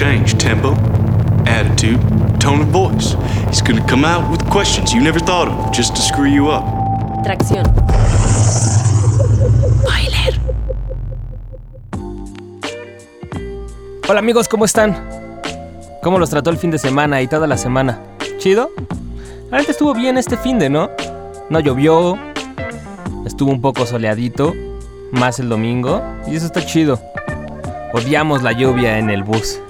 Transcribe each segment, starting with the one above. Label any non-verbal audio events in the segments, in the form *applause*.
change tempo, attitude, tone of voice. He's gonna come out with questions you never thought of just to screw you up. Tracción. Hola amigos, ¿cómo están? ¿Cómo los trató el fin de semana y toda la semana? ¿Chido? La gente estuvo bien este fin de, ¿no? No llovió, estuvo un poco soleadito, más el domingo, y eso está chido. Odiamos la lluvia en el bus.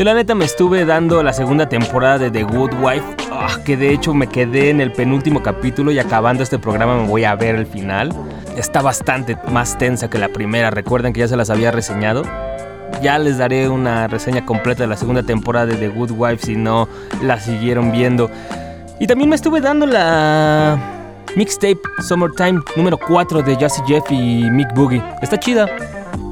Yo la neta me estuve dando la segunda temporada de The Good Wife, ah, que de hecho me quedé en el penúltimo capítulo y acabando este programa me voy a ver el final. Está bastante más tensa que la primera, recuerden que ya se las había reseñado. Ya les daré una reseña completa de la segunda temporada de The Good Wife si no la siguieron viendo. Y también me estuve dando la mixtape Summertime número 4 de Jazzy Jeff y Mick Boogie. Está chida.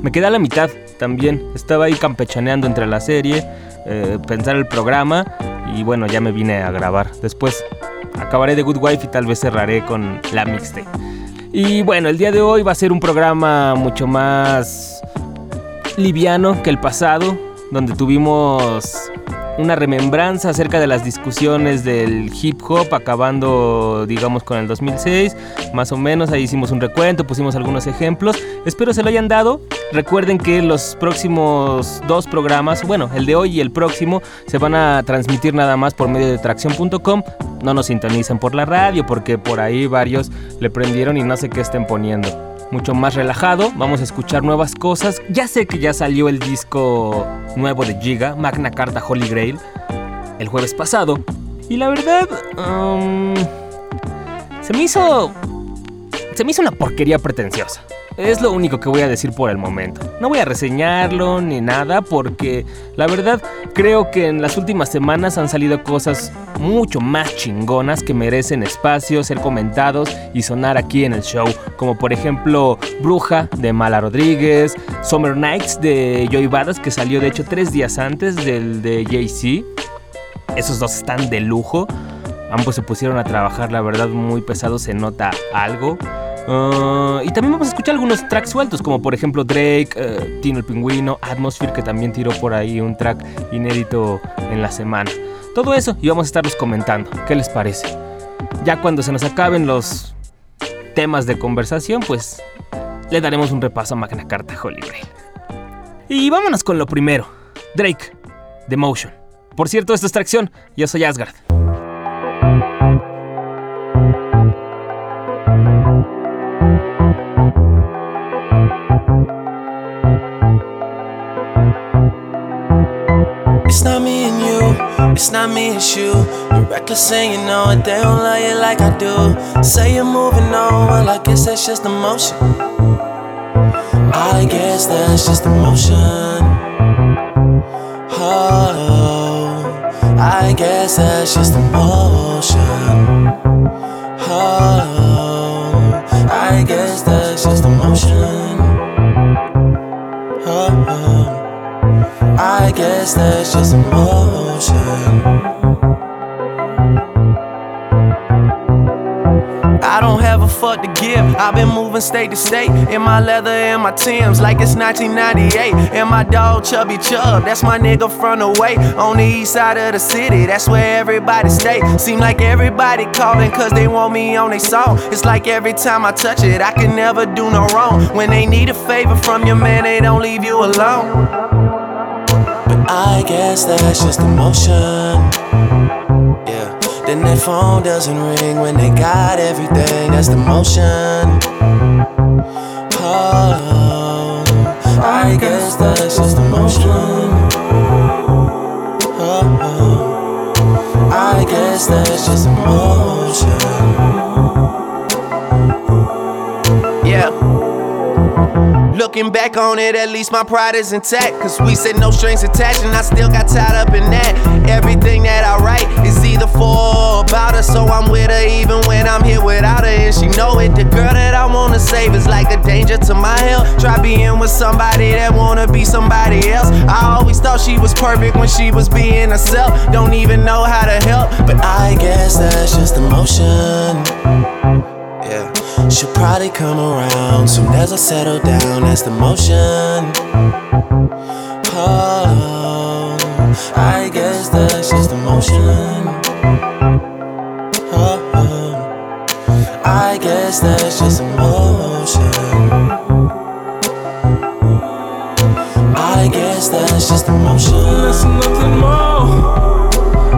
Me quedé a la mitad también. Estaba ahí campechaneando entre la serie, eh, pensar el programa y bueno, ya me vine a grabar. Después acabaré de Good Wife y tal vez cerraré con la mixtape. Y bueno, el día de hoy va a ser un programa mucho más liviano que el pasado, donde tuvimos una remembranza acerca de las discusiones del hip hop, acabando, digamos, con el 2006, más o menos. Ahí hicimos un recuento, pusimos algunos ejemplos. Espero se lo hayan dado. Recuerden que los próximos dos programas, bueno, el de hoy y el próximo, se van a transmitir nada más por medio de tracción.com. No nos sintonicen por la radio, porque por ahí varios le prendieron y no sé qué estén poniendo mucho más relajado, vamos a escuchar nuevas cosas. Ya sé que ya salió el disco nuevo de Giga, Magna Carta Holy Grail, el jueves pasado. Y la verdad, um, se me hizo... Se me hizo una porquería pretenciosa. Es lo único que voy a decir por el momento. No voy a reseñarlo ni nada porque la verdad creo que en las últimas semanas han salido cosas mucho más chingonas que merecen espacio, ser comentados y sonar aquí en el show. Como por ejemplo Bruja de Mala Rodríguez, Summer Nights de Joy Badass que salió de hecho tres días antes del de Jay-Z. Esos dos están de lujo. Ambos se pusieron a trabajar, la verdad, muy pesado, se nota algo. Uh, y también vamos a escuchar algunos tracks sueltos, como por ejemplo Drake, uh, Tino el Pingüino, Atmosphere, que también tiró por ahí un track inédito en la semana. Todo eso y vamos a estarlos comentando. ¿Qué les parece? Ya cuando se nos acaben los temas de conversación, pues le daremos un repaso a Magna Carta Holy Grail. Y vámonos con lo primero: Drake, The Motion. Por cierto, esto es tracción. Yo soy Asgard. It's not me, it's you. You're reckless and you know it, they don't love you like I do. Say you're moving on, well, I guess that's just emotion. I guess that's just emotion. Oh, I guess that's just emotion. Oh, I guess that's just emotion. Oh, oh. I guess that's just emotion. I don't have a fuck to give. I've been moving state to state in my leather and my Timbs like it's 1998. And my dog Chubby Chub, that's my nigga from the way on the east side of the city. That's where everybody stay. Seem like everybody calling cause they want me on their song. It's like every time I touch it, I can never do no wrong. When they need a favor from your man, they don't leave you alone. I guess that's just emotion. Yeah. Then their phone doesn't ring when they got everything. That's the motion. Oh, I guess that's just emotion. Oh, oh, I guess that's just emotion. Looking back on it, at least my pride is intact. Cause we said no strings attached, and I still got tied up in that. Everything that I write is either for or about her, so I'm with her even when I'm here without her. And she know it. The girl that I wanna save is like a danger to my health. Try being with somebody that wanna be somebody else. I always thought she was perfect when she was being herself. Don't even know how to help, but I guess that's just emotion. She'll probably come around soon as I settle down. That's the motion. Oh, I guess that's just emotion. Oh, oh. I guess that's just emotion. I guess that's just emotion. Listen, nothing more.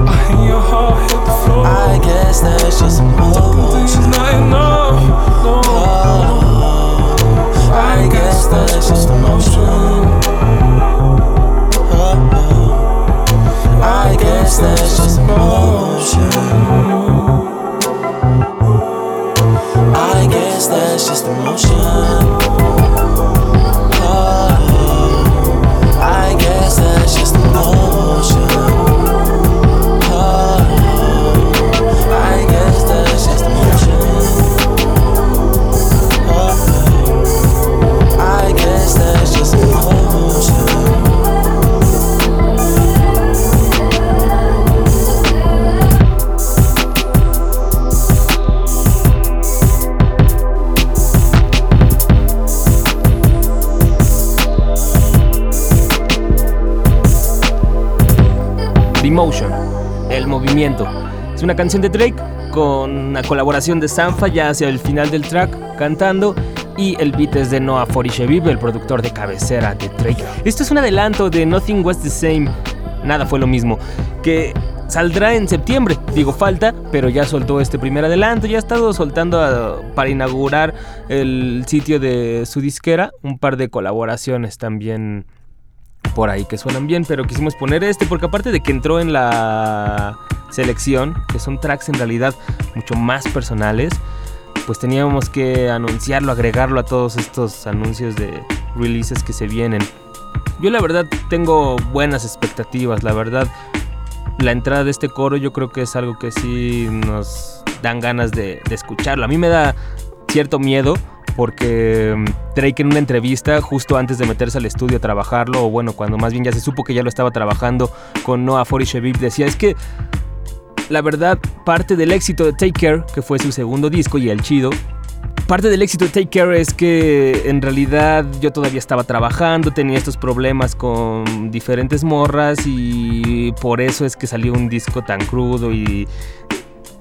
I hear your heart hit the floor. I guess that's just emotion. not enough. Guess that's just emotion. I guess that's just emotion. Es una canción de Drake con una colaboración de Sanfa ya hacia el final del track cantando y el beat es de Noah Forisheviv, el productor de cabecera de Drake. Esto es un adelanto de Nothing Was the Same, nada fue lo mismo, que saldrá en septiembre. Digo falta, pero ya soltó este primer adelanto, ya ha estado soltando ah, para inaugurar el sitio de su disquera un par de colaboraciones también por ahí que suenan bien, pero quisimos poner este porque aparte de que entró en la selección, que son tracks en realidad mucho más personales, pues teníamos que anunciarlo, agregarlo a todos estos anuncios de releases que se vienen. Yo la verdad tengo buenas expectativas, la verdad la entrada de este coro yo creo que es algo que sí nos dan ganas de, de escucharlo. A mí me da cierto miedo porque mm, Drake en una entrevista justo antes de meterse al estudio a trabajarlo, o bueno, cuando más bien ya se supo que ya lo estaba trabajando con Noah Forisheviv, decía, es que la verdad parte del éxito de Take Care, que fue su segundo disco y el chido, parte del éxito de Take Care es que en realidad yo todavía estaba trabajando, tenía estos problemas con diferentes morras y por eso es que salió un disco tan crudo y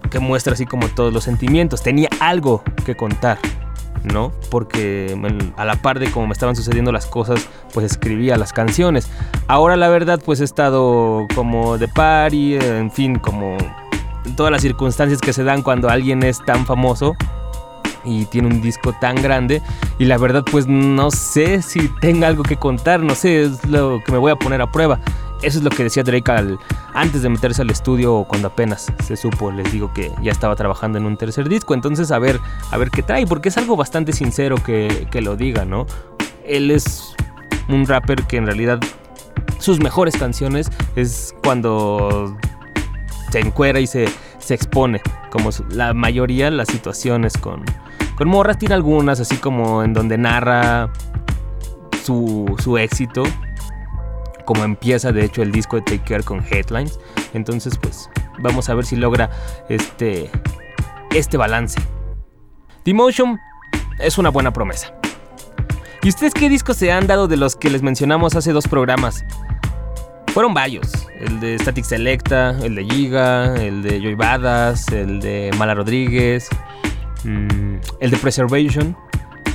que muestra así como todos los sentimientos. Tenía algo que contar. ¿no? Porque a la par de cómo me estaban sucediendo las cosas, pues escribía las canciones. Ahora la verdad, pues he estado como de party, en fin, como todas las circunstancias que se dan cuando alguien es tan famoso y tiene un disco tan grande y la verdad pues no sé si tenga algo que contar, no sé, es lo que me voy a poner a prueba. Eso es lo que decía Drake al- antes de meterse al estudio o cuando apenas se supo, les digo que ya estaba trabajando en un tercer disco, entonces a ver, a ver qué trae, porque es algo bastante sincero que, que lo diga, ¿no? Él es un rapper que en realidad sus mejores canciones es cuando se encuera y se, se expone, como la mayoría las situaciones con, con morras, tiene algunas así como en donde narra su, su éxito, como empieza de hecho el disco de Take Care con Headlines, entonces pues vamos a ver si logra este, este balance. Demotion es una buena promesa. ¿Y ustedes qué discos se han dado de los que les mencionamos hace dos programas? Fueron varios. El de Static Selecta, el de Giga, el de Joy Badass, el de Mala Rodríguez, mm, el de Preservation.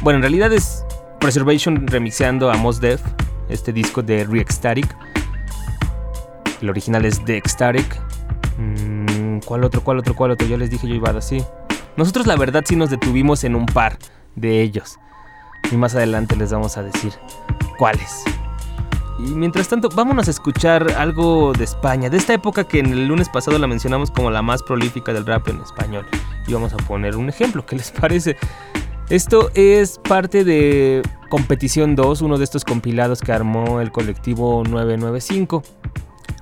Bueno, en realidad es Preservation remixeando a Mos Def, este disco de Re-Ecstatic. El original es The Ecstatic. Mm, ¿Cuál otro, cuál otro, cuál otro? Ya les dije Joy Badass, sí. Nosotros la verdad sí nos detuvimos en un par de ellos. Y más adelante les vamos a decir cuáles. Y mientras tanto, vámonos a escuchar algo de España, de esta época que en el lunes pasado la mencionamos como la más prolífica del rap en español. Y vamos a poner un ejemplo, ¿qué les *laughs* parece? Esto es parte de Competición 2, uno de estos compilados que armó el colectivo 995.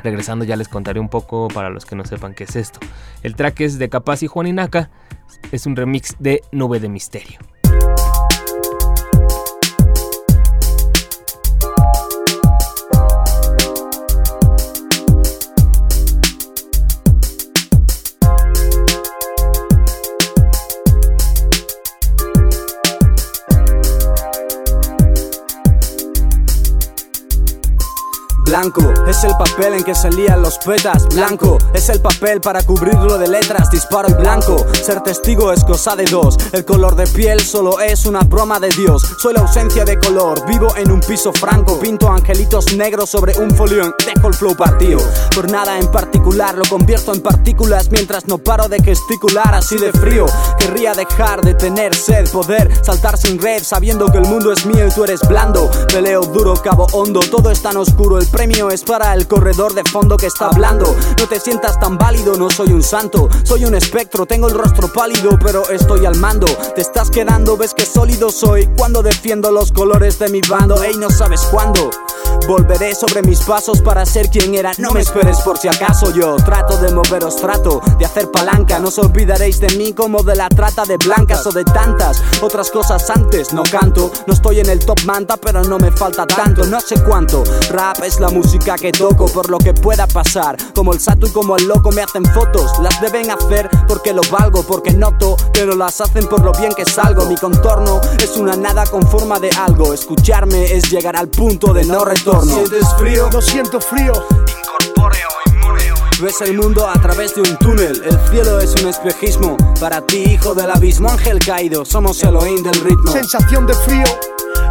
Regresando ya les contaré un poco para los que no sepan qué es esto. El track es de Capaz y Juan Inaca, es un remix de Nube de Misterio. Blanco. Es el papel en que se lían los petas. Blanco es el papel para cubrirlo de letras. Disparo y blanco. Ser testigo es cosa de dos. El color de piel solo es una broma de Dios. Soy la ausencia de color. Vivo en un piso franco. Pinto angelitos negros sobre un folio. Dejo el flow partido. Por nada en particular lo convierto en partículas mientras no paro de gesticular así de frío. Querría dejar de tener sed, poder saltar sin red sabiendo que el mundo es mío y tú eres blando. Peleo duro, cabo hondo, todo es tan oscuro. El premio es para el corredor de fondo que está hablando. No te sientas tan válido, no soy un santo. Soy un espectro, tengo el rostro pálido, pero estoy al mando. Te estás quedando, ves que sólido soy cuando defiendo los colores de mi bando. Ey, no sabes cuándo. Volveré sobre mis pasos para ser quien era. No me esperes por si acaso yo trato de moveros, trato de hacer palanca. No os olvidaréis de mí como de la trata de blancas o de tantas otras cosas antes. No canto, no estoy en el top manta, pero no me falta tanto. No sé cuánto. Rap es la música que toco por lo que pueda pasar. Como el sato y como el loco me hacen fotos. Las deben hacer porque lo valgo, porque noto que no las hacen por lo bien que salgo. Mi contorno es una nada con forma de algo. Escucharme es llegar al punto de no retorno. ¿Sientes frío? No siento frío. Incorpóreo, inmune. Ves el mundo a través de un túnel. El cielo es un espejismo. Para ti, hijo del abismo, ángel caído. Somos Elohim del ritmo. Sensación de frío.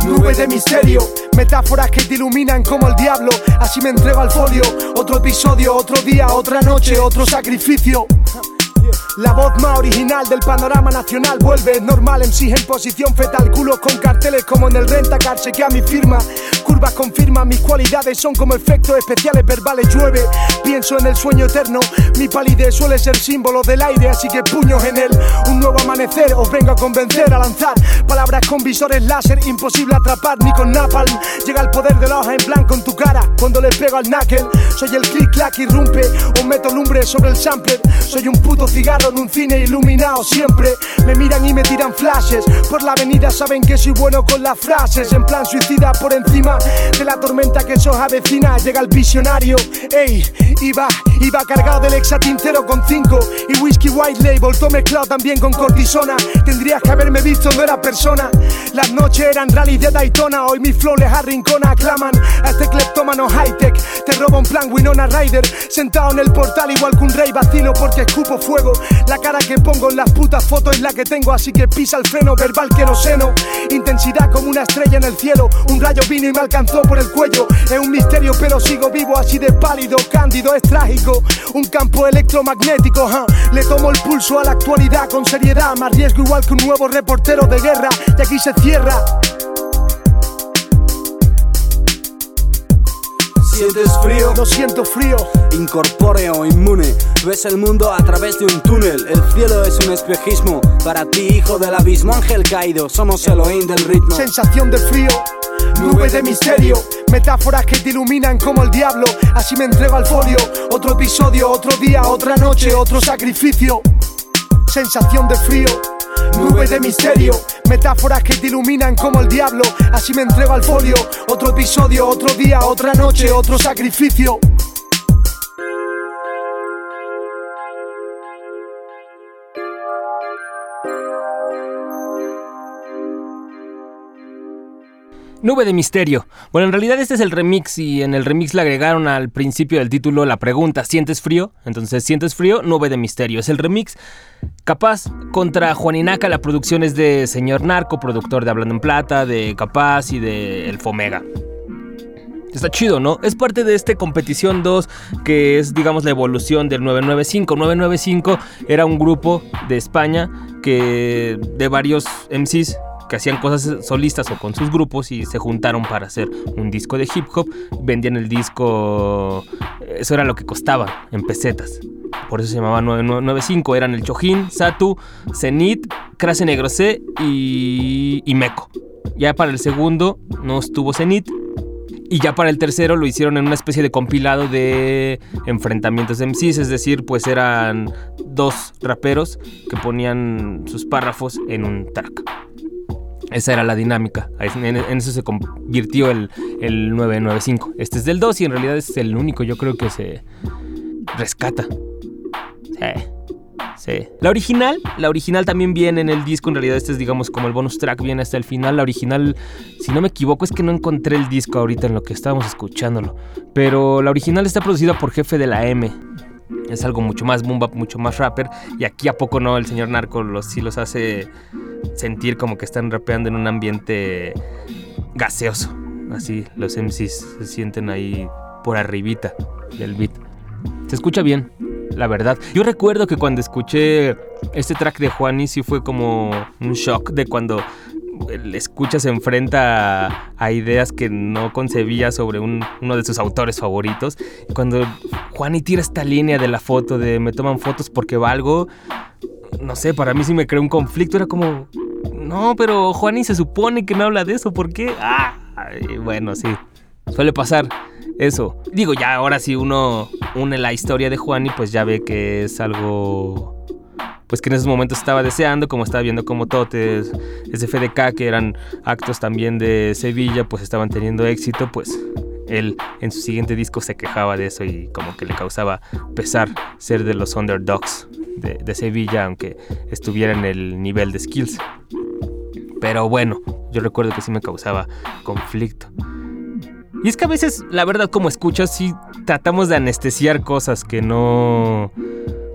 Nube de misterio, metáforas que te iluminan como el diablo. Así me entrego al folio. Otro episodio, otro día, otra noche, otro sacrificio. La voz más original del panorama nacional vuelve normal. En sí en posición fetal, culos con carteles como en el rentacar, chequea mi firma, curvas confirman mis cualidades son como efectos especiales verbales. Llueve, pienso en el sueño eterno, mi palidez suele ser símbolo del aire, así que puños en él, un nuevo amanecer, os vengo a convencer a lanzar palabras con visores láser, imposible atrapar ni con napalm, llega el poder de la hoja en blanco en tu cara, cuando le pego al knuckle, soy el click clack irrumpe, o meto lumbre sobre el sampler, soy un puto cigarro en un cine iluminado siempre. Me miran y me tiran flashes. Por la avenida saben que soy bueno con las frases. En plan suicida por encima de la tormenta que se os avecina. Llega el visionario. Ey, iba, iba cargado del Exatin 0,5 y whisky white label. Todo mezclado también con cortisona. Tendrías que haberme visto, no era persona. Las noches eran rally de Daytona. Hoy mis flow les arrincona. Aclaman a este cleptómano high tech. Te robo un plan Winona Rider. Sentado en el portal igual que un rey vacilo porque escupo fuego. La cara que pongo en las putas fotos es la que tengo, así que pisa el freno verbal que no seno. Intensidad como una estrella en el cielo. Un rayo vino y me alcanzó por el cuello. Es un misterio, pero sigo vivo así de pálido, cándido, es trágico. Un campo electromagnético, le tomo el pulso a la actualidad con seriedad. Más riesgo igual que un nuevo reportero de guerra. Y aquí se cierra. ¿Sientes frío? No siento frío. Incorpóreo, inmune. Ves el mundo a través de un túnel. El cielo es un espejismo. Para ti, hijo del abismo, ángel caído. Somos Elohim del ritmo. Sensación de frío. Nube de misterio, metáforas que te iluminan como el diablo. Así me entrego al folio. Otro episodio, otro día, otra noche, otro sacrificio. Sensación de frío. Nube de misterio, metáforas que te iluminan como el diablo. Así me entrego al folio. Otro episodio, otro día, otra noche, otro sacrificio. Nube de misterio. Bueno, en realidad este es el remix y en el remix le agregaron al principio del título la pregunta, ¿sientes frío? Entonces, ¿sientes frío? Nube de misterio. Es el remix. Capaz contra Juaninaca, la producción es de Señor Narco, productor de Hablando en Plata, de Capaz y de El Fomega. Está chido, ¿no? Es parte de este Competición 2 que es, digamos, la evolución del 995. 995 era un grupo de España que de varios MCs que hacían cosas solistas o con sus grupos y se juntaron para hacer un disco de hip hop. Vendían el disco, eso era lo que costaba en pesetas. Por eso se llamaba 995. Eran el Chojín, Satu, Zenit, Crase Negro C y, y Meco. Ya para el segundo no estuvo Zenit, y ya para el tercero lo hicieron en una especie de compilado de enfrentamientos de MCs, es decir, pues eran dos raperos que ponían sus párrafos en un track. Esa era la dinámica. En, eso se convirtió el, el 995. Este es del 2 y en realidad es el único, yo creo que se rescata. Sí. Sí. La original, la original también viene en el disco, en realidad este es digamos como el bonus track, viene hasta el final. La original, si no me equivoco, es que no encontré el disco ahorita en lo que estábamos escuchándolo. Pero la original está producida por Jefe de la M. Es algo mucho más boom mucho más rapper. Y aquí a poco no, el señor Narco los, sí los hace sentir como que están rapeando en un ambiente gaseoso. Así los MCs se sienten ahí por arribita del beat. Se escucha bien, la verdad. Yo recuerdo que cuando escuché este track de Juani sí fue como un shock de cuando el escucha se enfrenta a, ideas que no concebía sobre un- uno de sus autores favoritos. Cuando Juani tira esta línea de la foto de me toman fotos porque valgo, no sé, para mí sí me creó un conflicto. Era como, no, pero Juani se supone que no habla de eso, ¿por qué? Bueno, sí, suele pasar eso. Digo, ya ahora si uno une la historia de Juani, pues ya ve que es algo pues que en esos momentos estaba deseando, como estaba viendo como Totes, SFDK, que eran actos también de Sevilla, pues estaban teniendo éxito, pues él en su siguiente disco se quejaba de eso y como que le causaba pesar ser de los underdogs de, Sevilla, aunque estuviera en el nivel de skills. Pero bueno, yo recuerdo que sí me causaba conflicto. Y es que a veces, la verdad, como escuchas, sí tratamos de anestesiar cosas que no...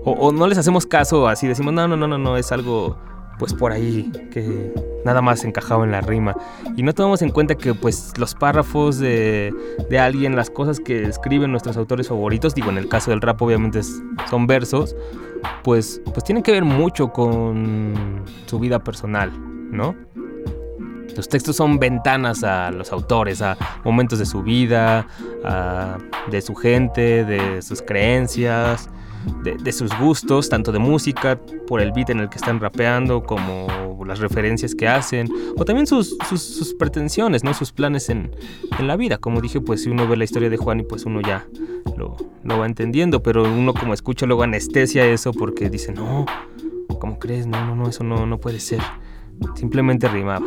O, no les hacemos caso, así decimos, no, no, no, no, no, es algo pues por ahí que nada más encajaba en la rima. Y no tomamos en cuenta que pues los párrafos de, de alguien, las cosas que escriben nuestros autores favoritos, digo en el caso del rap obviamente son versos, pues, pues tienen que ver mucho con su vida personal, ¿no? Los textos son ventanas a los autores, a momentos de su vida, de su gente, de sus creencias, de, sus gustos, tanto de música, por el beat en el que están rapeando, como las referencias que hacen, o también sus, sus, sus pretensiones, ¿no? sus planes en, en la vida. Como dije, pues si uno ve la historia de Juan y pues uno ya lo, lo va entendiendo, pero uno como escucha luego anestesia eso porque dice, no, ¿cómo crees? No, no, no, eso no, no puede ser. Simplemente rimaba.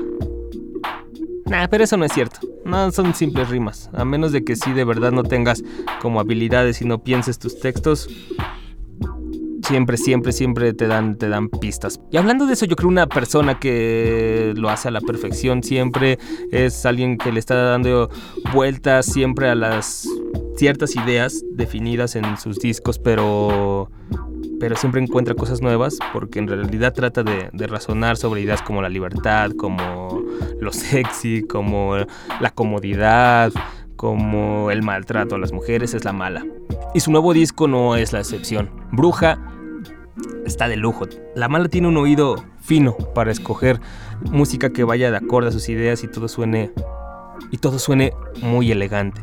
Nah, pero eso no es cierto. No son simples rimas. A menos de que sí de verdad no tengas como habilidades y no pienses tus textos. Siempre, siempre, siempre te dan, te dan pistas. Y hablando de eso, yo creo una persona que lo hace a la perfección siempre es alguien que le está dando vueltas siempre a las ciertas ideas definidas en sus discos, pero pero siempre encuentra cosas nuevas porque en realidad trata de, de razonar sobre ideas como la libertad, como lo sexy, como la comodidad, como el maltrato a las mujeres es la mala. Y su nuevo disco no es la excepción. Bruja está de lujo. La mala tiene un oído fino para escoger música que vaya de acorde a sus ideas y todo suene y todo suene muy elegante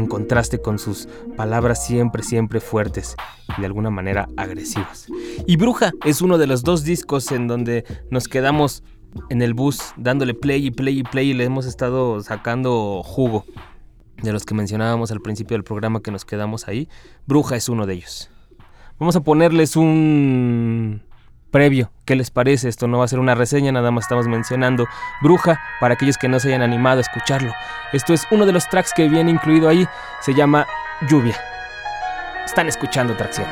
en contraste con sus palabras siempre, siempre fuertes y de alguna manera agresivas. Y Bruja es uno de los dos discos en donde nos quedamos en el bus dándole play y play y play y le hemos estado sacando jugo. De los que mencionábamos al principio del programa que nos quedamos ahí, Bruja es uno de ellos. Vamos a ponerles un previo. ¿Qué les parece? Esto no va a ser una reseña, nada más estamos mencionando Bruja para aquellos que no se hayan animado a escucharlo. Esto es uno de los tracks que viene incluido ahí, se llama Lluvia. Están escuchando Tracción.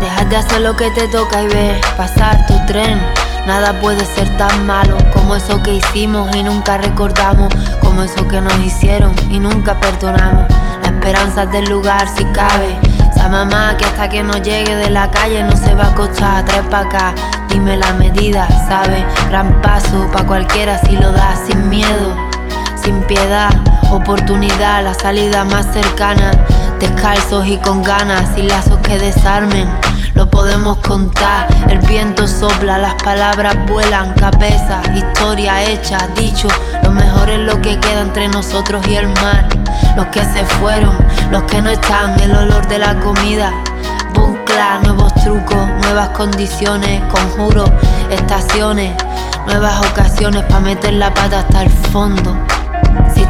Deja de hacer lo que te toca y ver pasar tu tren. Nada puede ser tan malo como eso que hicimos y nunca recordamos, como eso que nos hicieron y nunca perdonamos. La esperanza es del lugar si cabe. Esa mamá que hasta que no llegue de la calle no se va a acostar, trae pa' acá. Dime la medida, ¿sabe? Gran paso pa' cualquiera si lo da sin miedo sin piedad, oportunidad, la salida más cercana, descalzos y con ganas, y lazos que desarmen, lo podemos contar, el viento sopla, las palabras vuelan, cabeza, historia hecha, dicho, es lo que queda entre nosotros y el mar, los que se fueron, los que no están, el olor de la comida, Buncla, nuevos trucos, nuevas condiciones, conjuros, estaciones, nuevas ocasiones para meter la pata hasta el fondo.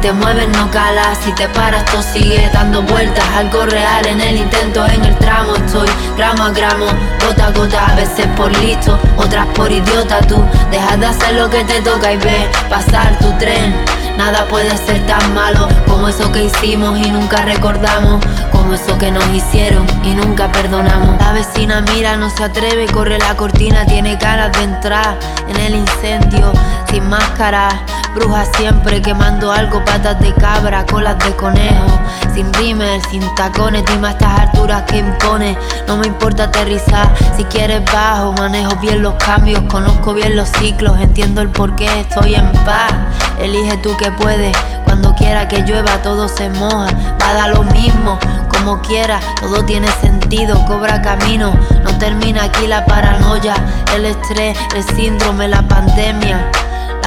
Te mueves no calas, si te paras todo sigue dando vueltas Algo real en el intento, en el tramo estoy Gramo a gramo, gota a gota, a veces por listo Otras por idiota tú, dejas de hacer lo que te toca y ve Pasar tu tren, Nada puede ser tan malo como eso que hicimos y nunca recordamos. Como eso que nos hicieron y nunca perdonamos. La vecina mira, no se atreve, corre la cortina, tiene ganas de entrar en el incendio sin máscara. Bruja siempre quemando algo, patas de cabra, colas de conejo. Sin rímel, sin tacones, dime a estas alturas que impone. No me importa aterrizar, si quieres bajo, manejo bien los cambios, conozco bien los ciclos, entiendo el por qué estoy en paz. Elige tú que puedes, cuando quiera que llueva todo se moja, va lo mismo, como quiera, todo tiene sentido, cobra camino, no termina aquí la paranoia, el estrés, el síndrome, la pandemia.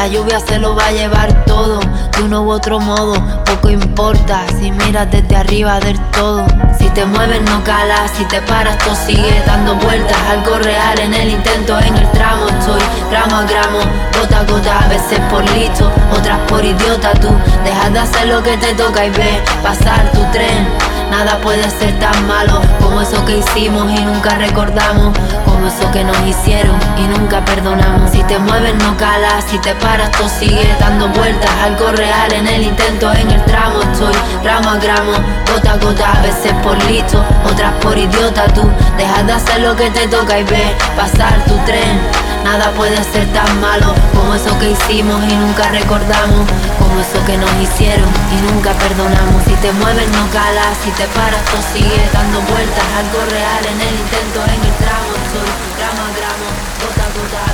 La lluvia se lo va a llevar todo, de uno u otro modo, poco importa si miras desde arriba del todo. Si te mueves no calas, si te paras todo sigue dando vueltas, algo real en el intento, en el tramo estoy, gramo a gramo, gota a gota, a veces por listo, otras por idiota tú. Dejas de hacer lo que te toca y ve pasar tu tren. Nada puede ser tan malo como eso que hicimos y nunca recordamos, como eso que nos hicieron y nunca perdonamos. Si te mueves no calas, si te paras todo sigue dando vueltas, algo real en el intento, en el tramo estoy, gramo a gramo, gota a gota, a veces por listo, otras por idiota tú. Dejas de hacer lo que te toca y ve pasar tu tren. Nada puede ser tan malo como eso que hicimos y nunca recordamos, como eso que nos hicieron y nunca perdonamos. Si te mueves no calas, si te paras todo sigue dando vueltas, algo real en el intento, en el tramo. Estoy, gramo a gramo, gota gota,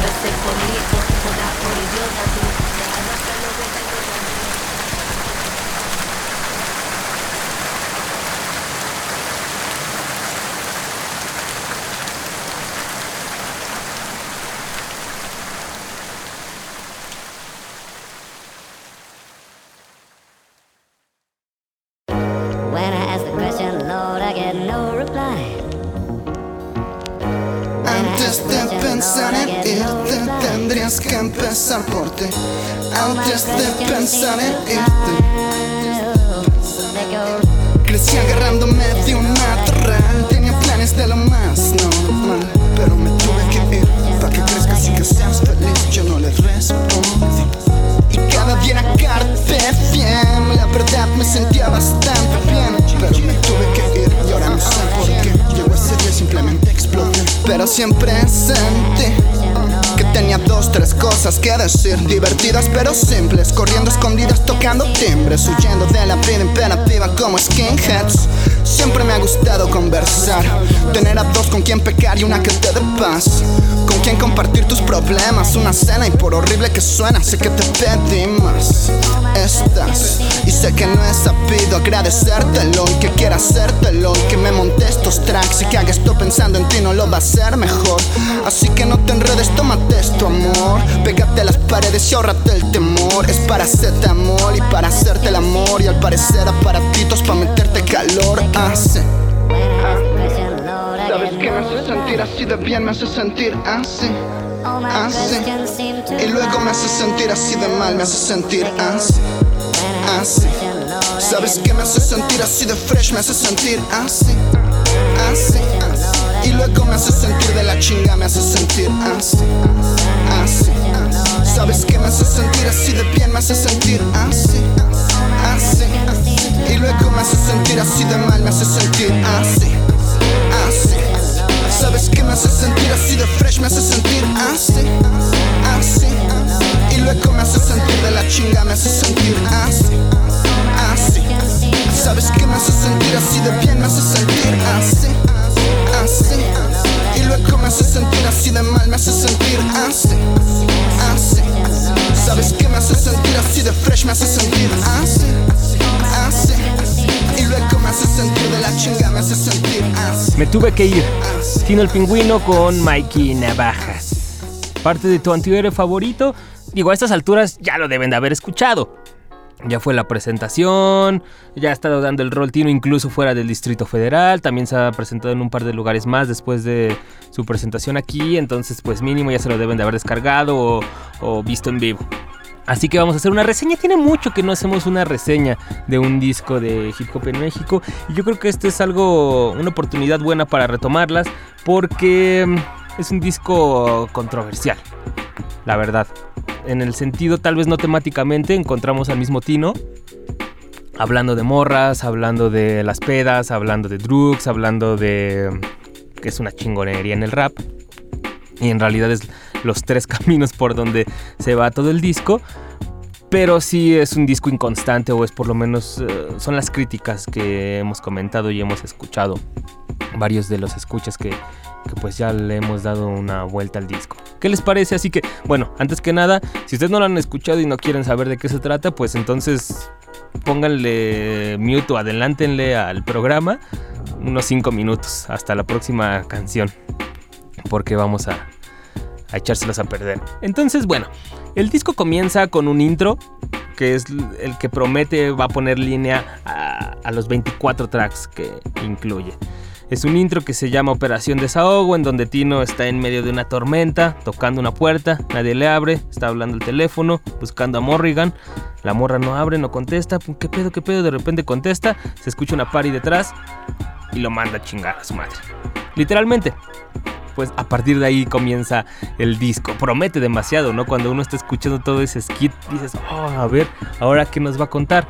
por ti. Antes de pensar en irte, crecí agarrándome de un matorral. Tenía planes de lo más normal, pero me tuve que ir para que crezcas y que seas feliz. Yo no le respondí. Y cada día era carpe diem. La verdad me sentía bastante bien, pero me tuve que ir y ahora no sé por qué. Llegó ese día simplemente explodé. Pero siempre sentí tenía dos, tres cosas que decir Divertidas pero simples, corriendo escondidas, tocando timbres Huyendo de la vida imperativa como skinheads Siempre me ha gustado conversar Tener a dos con quien pecar y una que te dé paz. Con quien compartir tus problemas Una cena y por horrible que suena Sé que te pedí más. Estás y sé que no he sabido agradecértelo Y que quiero hacértelo Y que me monté estos tracks Y que haga esto pensando en ti no lo va a hacer mejor. Así que no te enredes, tómate esto amor. Pégate a las paredes y ahorrate el temor Es para hacerte amor y para hacerte el amor. Y al parecer aparatitos para meterte calor. Hace Sabes que me hace sentir así de bien, me hace sentir así Así Y luego me hace sentir así de mal, me hace sentir así Así Sabes que me hace sentir así de fresh, me hace sentir así Así Y luego me hace sentir de la chinga, me hace sentir así Así Sabes que me hace sentir así de bien, me hace sentir así Así Y luego me hace sentir así de mal, me hace sentir así Así Sabes que me hace sentir así de fresh, me hace sentir así Así Y luego me hace sentir de la chinga, me hace sentir así Así Sabes que me hace sentir así de bien, me hace sentir así Así Y luego me hace sentir así de mal, me hace sentir así Así Sabes que me hace sentir así de fresh, me hace sentir así Así Y luego me hace sentir de la chinga, me hace sentir así Me tuve que ir. Tino el pingüino con Mikey Navajas. Parte de tu antihéroe favorito. Digo, a estas alturas ya lo deben de haber escuchado. Ya fue la presentación, ya ha estado dando el rol Tino incluso fuera del Distrito Federal, también se ha presentado en un par de lugares más después de su presentación aquí, entonces pues mínimo ya se lo deben de haber descargado o, o visto en vivo. Así que vamos a hacer una reseña. Tiene mucho que no hacemos una reseña de un disco de hip hop en México. Y yo creo que este es algo, una oportunidad buena para retomarlas. Porque mm, es un disco controversial. La verdad. En el sentido, tal vez no temáticamente, encontramos al mismo Tino. Hablando de morras, hablando de las pedas, hablando de drugs, hablando de que es una chingonería en el rap. Y en realidad es los tres *laughs* caminos por donde se va todo el disco. Pero sí es un disco inconstante o es por lo menos eh, son las críticas que hemos comentado y hemos escuchado. Varios de los escuchas que, que pues ya le hemos dado una vuelta al disco. ¿Qué les parece? Así que, bueno, antes que nada, si ustedes no lo han escuchado y no quieren saber de qué se trata, pues entonces pónganle mute o adelántenle al programa unos 5 minutos hasta la próxima canción. Porque vamos a, a echárselas a perder. Entonces, bueno, el disco comienza con un intro que es el que promete va a poner línea a, a los 24 tracks que incluye. Es un intro que se llama Operación Desahogo, en donde Tino está en medio de una tormenta, tocando una puerta, nadie le abre, está hablando el teléfono, buscando a Morrigan. La morra no abre, no contesta, ¿qué pedo, qué pedo? De repente contesta, se escucha una pari detrás y lo manda a chingar a su madre. Literalmente. Pues a partir de ahí comienza el disco. Promete demasiado, ¿no? Cuando uno está escuchando todo ese skit, dices, oh, a ver, ahora qué nos va a contar.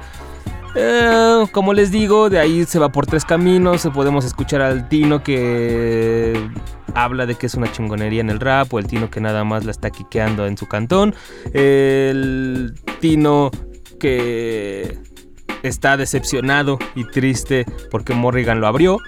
Eh, como les digo, de ahí se va por tres caminos. Podemos escuchar al Tino que habla de que es una chingonería en el rap, o el Tino que nada más la está quiqueando en su cantón. El Tino que está decepcionado y triste porque Morrigan lo abrió.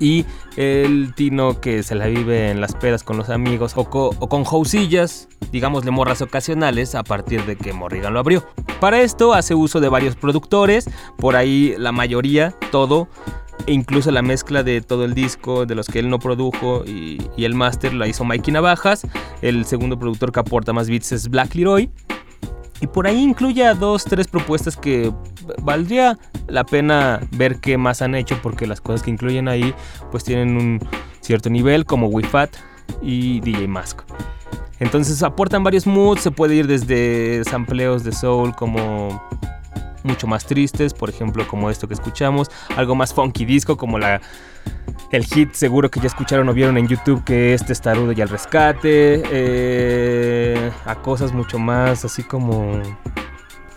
Y el Tino que se la vive en las pedas con los amigos o, co o con jousillas, digámosle morras ocasionales, a partir de que Morrigan lo abrió. Para esto hace uso de varios productores, por ahí la mayoría, todo, e incluso la mezcla de todo el disco, de los que él no produjo y, y el máster la hizo Mikey Navajas. El segundo productor que aporta más beats es Black Leroy. Y por ahí incluye a dos, tres propuestas que valdría la pena ver qué más han hecho porque las cosas que incluyen ahí pues tienen un cierto nivel como WeFat y DJ Mask. Entonces aportan varios moods, se puede ir desde sampleos de soul como mucho más tristes, por ejemplo como esto que escuchamos, algo más funky disco como la el hit seguro que ya escucharon o vieron en YouTube que es Testarudo y al rescate, eh, a cosas mucho más así como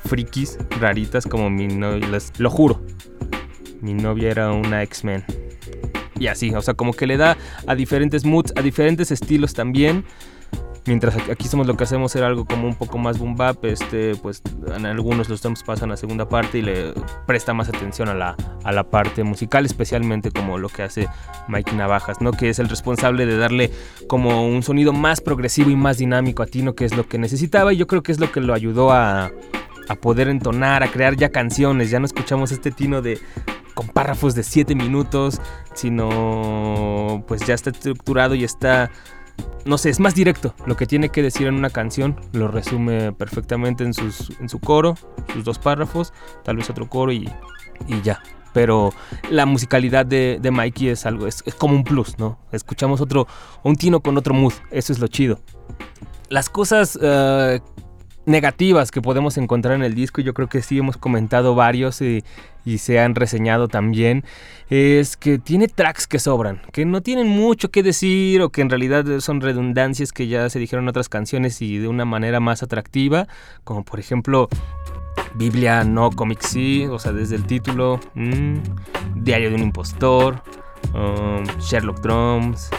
frikis, raritas como mi novia, les, lo juro, mi novia era una X-Men. Y así, o sea, como que le da a diferentes moods, a diferentes estilos también. Mientras aquí somos lo que hacemos era algo como un poco más boom bap, este, pues en algunos los temas pasan a segunda parte y le presta más atención a la, a la parte musical, especialmente como lo que hace Mike Navajas, ¿no? Que es el responsable de darle como un sonido más progresivo y más dinámico a Tino, que es lo que necesitaba y yo creo que es lo que lo ayudó a, a poder entonar, a crear ya canciones. Ya no escuchamos este Tino de con párrafos de 7 minutos, sino pues ya está estructurado y está no sé, es más directo. Lo que tiene que decir en una canción lo resume perfectamente en, sus, en su coro, sus dos párrafos, tal vez otro coro y, y ya. Pero la musicalidad de, de Mikey es algo, es, es, como un plus, ¿no? Escuchamos otro, un tino con otro mood, eso es lo chido. Las cosas uh, negativas que podemos encontrar en el disco, yo creo que sí hemos comentado varios y, y, se han reseñado también, es que tiene tracks que sobran, que no tienen mucho que decir o que en realidad son redundancias que ya se dijeron en otras canciones y de una manera más atractiva, como por ejemplo Biblia no Comic sí, o sea, desde el título, mmm, Diario de un impostor, um, Sherlock Drums,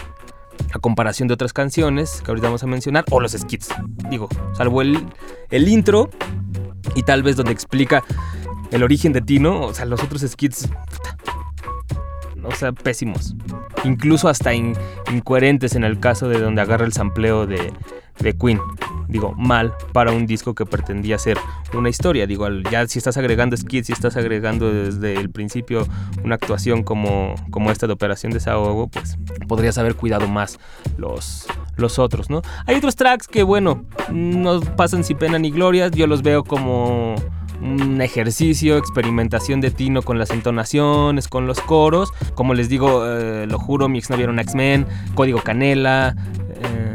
a comparación de otras canciones que ahorita vamos a mencionar, o los skits, digo, salvo el, el intro y tal vez donde explica el origen de Tino, o sea, los otros skits, o sea, pésimos. Incluso hasta in, incoherentes en el caso de donde agarra el sampleo de, de Queen. Digo, mal para un disco que pretendía ser una historia. Digo, ya si estás agregando skits, si estás agregando desde el principio una actuación como, como esta de Operación Desahogo, pues podrías haber cuidado más los, los otros, ¿no? Hay otros tracks que, bueno, no pasan sin pena ni gloria. Yo los veo como un ejercicio, experimentación de Tino con las entonaciones, con los coros. Como les digo, eh, lo juro, mi exnovia era un X-Men, Código Canela, eh,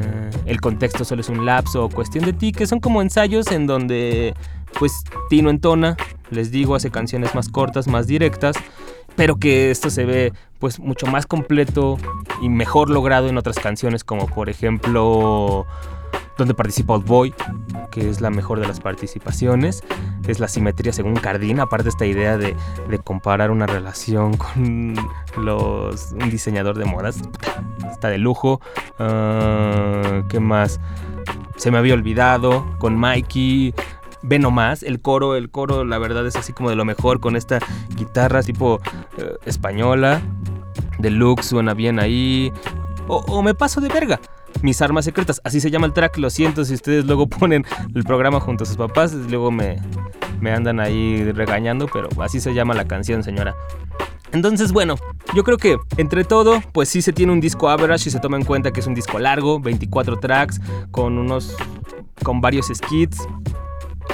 el contexto solo es un lapso o cuestión de ti, que son como ensayos en donde pues Tino entona, les digo, hace canciones más cortas, más directas, pero que esto se ve pues mucho más completo y mejor logrado en otras canciones como por ejemplo donde participa Old Boy, que es la mejor de las participaciones. Es la simetría según Cardin, aparte esta idea de, comparar una relación con los, un diseñador de modas. Está de lujo. Ah, ¿Qué más? Se me había olvidado. Con Mikey. Ve nomás, el coro, el coro la verdad es así como de lo mejor con esta guitarra tipo eh, española. Deluxe suena bien ahí. O, me paso de verga. Mis armas secretas, así se llama el track, lo siento si ustedes luego *laughs* ponen el programa junto a sus papás, luego me, me andan ahí regañando, pero así se llama la canción, señora. Entonces, bueno, yo creo que entre todo, pues sí se tiene un disco average si se toma en cuenta que es un disco largo, 24 tracks, con unos. con varios skits.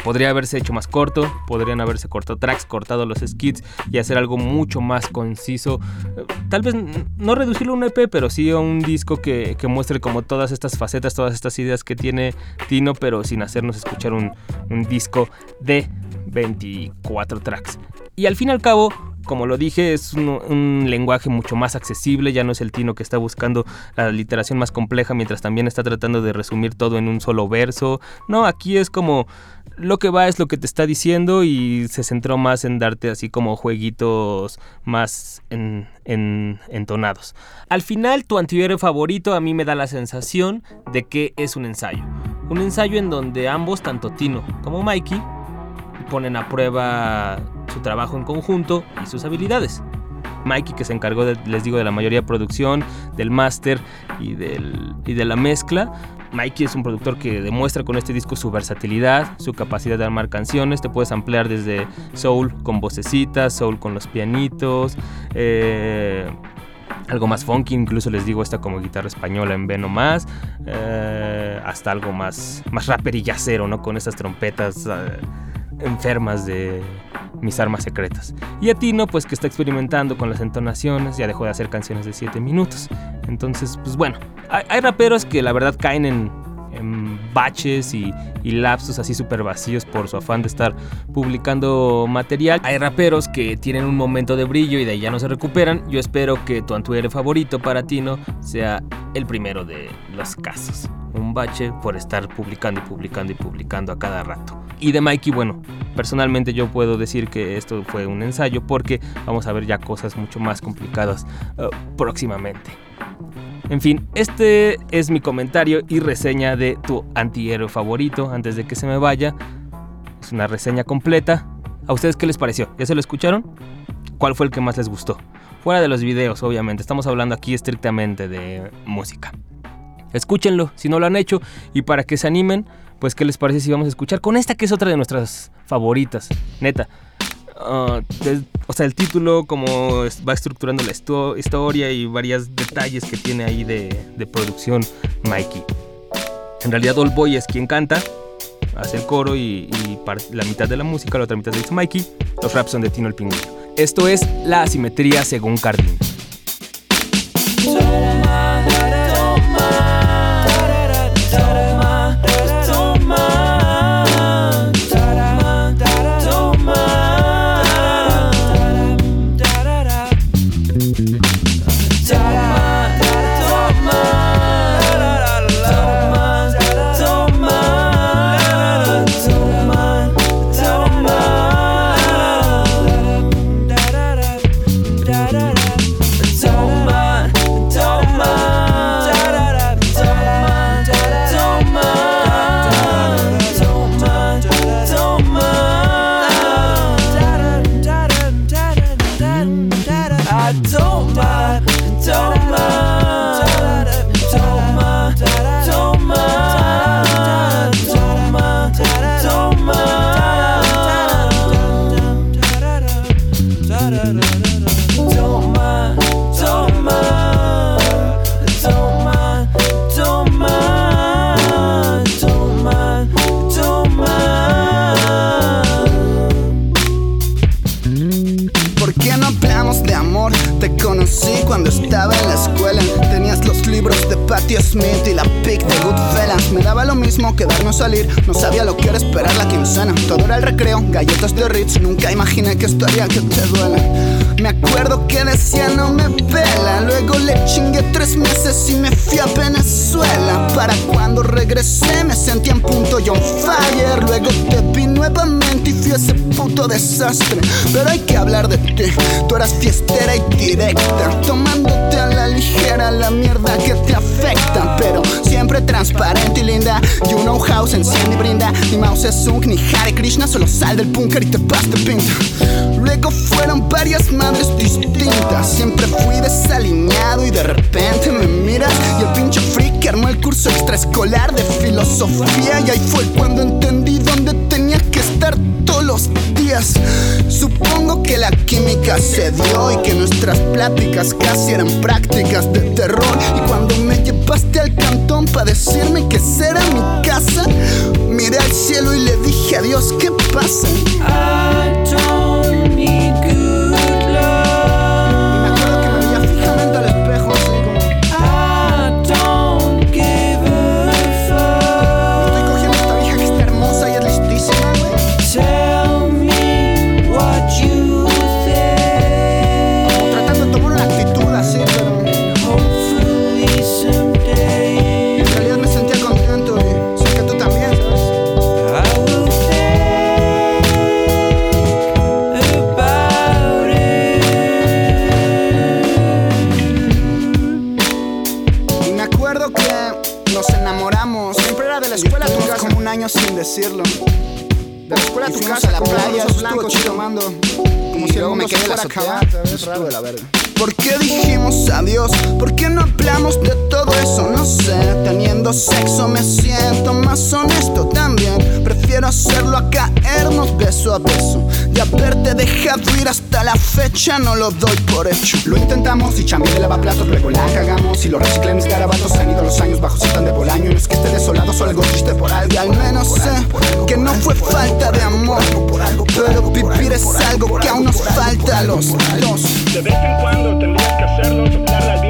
Podría haberse hecho más corto, podrían haberse cortado tracks, cortado los skits y hacer algo mucho más conciso. Eh, Tal vez no reducirlo a un EP, pero sí a un disco que, que muestre como todas estas facetas, todas estas ideas que tiene Tino, pero sin hacernos escuchar un, un disco de 24 tracks. Y al fin y al cabo, como lo dije, es un, lenguaje mucho más accesible, ya no es el Tino que está buscando la literación más compleja mientras también está tratando de resumir todo en un solo verso. No, aquí es como lo que va es lo que te está diciendo y se centró más en darte así como jueguitos más en, en- entonados. Al final, tu antihéroe favorito a mí me da la sensación de que es un ensayo. Un ensayo en donde ambos, tanto Tino como Mikey, ponen a prueba su trabajo en conjunto y sus habilidades. Mikey, que se encargó, de- les digo, de la mayoría de producción, del máster y, y de la mezcla. Mikey es un productor que demuestra con este disco su versatilidad, su capacidad de armar canciones. Te puedes ampliar desde soul con vocecitas, soul con los pianitos, eh, algo más funky, incluso les digo esta como guitarra española en Veno más, eh, hasta algo más, más rapper y yacero, ¿no? Con esas trompetas eh, enfermas de mis armas secretas. Y a Tino, pues que está experimentando con las entonaciones, ya dejó de hacer canciones de 7 minutos. Entonces, pues bueno, hay, hay raperos que la verdad caen en, en baches y, y lapsos así súper vacíos por su afán de estar publicando material. Hay raperos que tienen un momento de brillo y de ahí ya no se recuperan. Yo espero que tu antuere favorito para Tino sea el primero de los casos. Un bache por estar publicando y publicando y publicando a cada rato. Y de Mikey, bueno, personalmente yo puedo decir que esto fue un ensayo porque vamos a ver ya cosas mucho más complicadas eh, próximamente. En fin, este es mi comentario y reseña de tu antihéroe favorito antes de que se me vaya. Es una reseña completa. ¿A ustedes qué les pareció? ¿Ya se lo escucharon? ¿Cuál fue el que más les gustó? Fuera de los videos, obviamente. Estamos hablando aquí estrictamente de música. Escúchenlo si no lo han hecho y para que se animen, pues qué les parece si vamos a escuchar con esta que es otra de nuestras favoritas, neta. Ah, o sea, el título, como va estructurando la histo- historia y varios detalles que tiene ahí de, de producción Mikey. En realidad Old Boy es quien canta, hace el coro y, la mitad de la música, la otra mitad hizo Mikey. Los raps son de Tino el Pingüino. Esto es la asimetría según Cardin. Me daba lo mismo que darnos salir, no sabía lo que era esperar la quincena. Todo era el recreo, galletas de Ritz, nunca imaginé que esto haría que te duela. Me acuerdo que decía no me pela, luego le chingué tres meses y me fui a Venezuela. Para cuando regresé me sentí en punto John Fire, luego te vi nuevamente y fui ese puto desastre. Pero hay que hablar de ti, tú eras fiestera y directa, tomándote a la ligera la mierda que te afecta, pero siempre transparente y linda. You know house enciende y brinda. Ni Mouse es ni Hare Krishna, solo sal del búnker y te pasta pinta. Luego fueron varias madres distintas. Siempre fui desalineado y de repente me miras y el pinche freak armó el curso extraescolar de filosofía. Y ahí fue cuando entendí dónde tenía que estar todos los días. Supongo que la química se dio y que nuestras pláticas casi eran prácticas de terror. Y cuando me llevaste al cantón para decirme que será mi casa, miré al cielo y le dije a Dios, ¿qué pasa? Casa, a la playa, estuvo chido tomando. Como si luego me quedé la raro de la verga. ¿Por qué dijimos adiós? ¿Por qué no hablamos de todo eso? No sé. Teniendo sexo me siento más honesto. Prefiero hacerlo a caernos beso a beso. De haberte dejado ir hasta la fecha no lo doy por hecho. Lo intentamos y chambeé de lavaplatos, luego la cagamos. Y lo reciclé mis garabatos. Han ido los años bajos y tan de bolaño. No es que esté desolado, solo algo triste por algo. Y al menos sé que no fue falta de amor. Pero vivir es algo que aún nos falta a los dos. De vez en cuando tendrías que hacerlo, soplarle al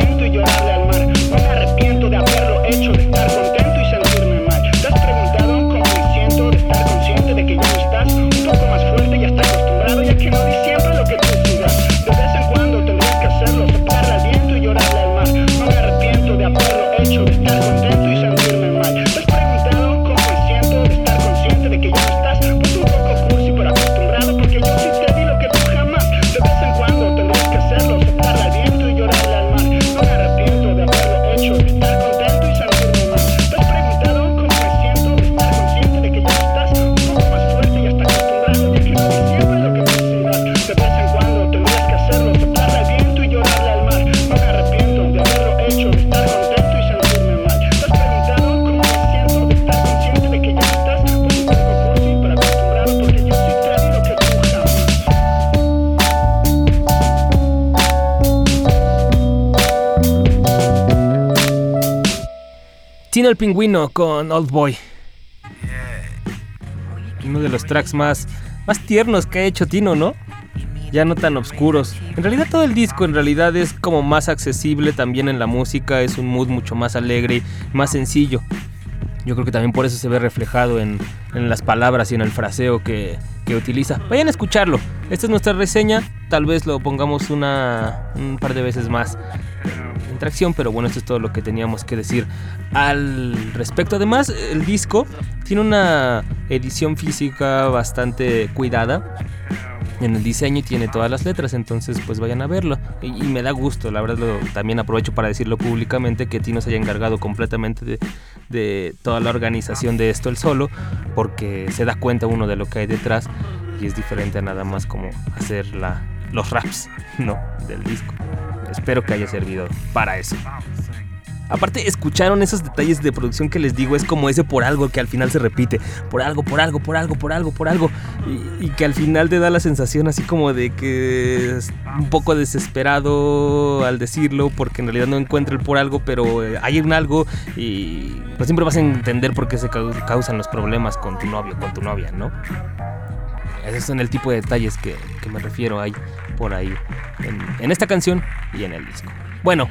el Pingüino con Old Boy. Uno de los tracks más, más tiernos que ha hecho Tino, ¿no? Ya no tan oscuros. En realidad todo el disco en realidad es como más accesible también en la música, es un mood mucho más alegre, más sencillo. Yo creo que también por eso se ve reflejado en, en las palabras y en el fraseo que, que utiliza. Vayan a escucharlo. Esta es nuestra reseña. Tal vez lo pongamos una, un par de veces más en, tracción, pero bueno, esto es todo lo que teníamos que decir al respecto. Además, el disco tiene una edición física bastante cuidada en el diseño y tiene todas las letras, entonces pues vayan a verlo. Y, y me da gusto, la verdad lo- también aprovecho para decirlo públicamente que Tino se haya encargado completamente de, de toda la organización de esto el solo, porque se da cuenta uno de lo que hay detrás y es diferente a nada más como hacer la, los raps, no, del disco. Espero que haya servido para eso. Aparte, escucharon esos detalles de producción que les digo, es como ese por algo que al final se repite, por algo, por algo, por algo, por algo, por algo, y, que al final te da la sensación así como de que es un poco desesperado al decirlo, porque en realidad no encuentra el por algo, pero eh, hay un algo y pues siempre vas a entender por qué se cau- causan los problemas con tu novio, con tu novia, ¿no? Esos son el tipo de detalles que, me refiero ahí, por ahí, en esta canción y en el disco. Bueno,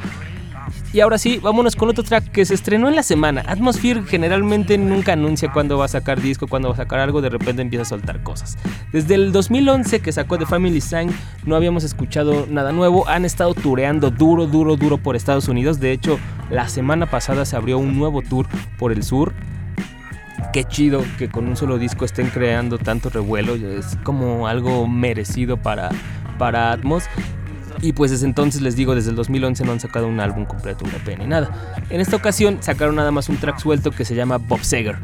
Y ahora sí, vámonos con otro track que se estrenó en la semana. Atmosphere generalmente nunca anuncia cuándo va a sacar disco, cuándo va a sacar algo, de repente empieza a soltar cosas. Desde el 2011 que sacó The Family Sang no habíamos escuchado nada nuevo. Han estado tureando duro, duro, duro por Estados Unidos. De hecho, la semana pasada se abrió un nuevo tour por el sur. Qué chido que con un solo disco estén creando tanto revuelo. Es como algo merecido para, para Atmos. Y pues desde entonces les digo, desde el 2011 no han sacado un álbum completo, un EP ni nada. En esta ocasión sacaron nada más un track suelto que se llama Bob Seger.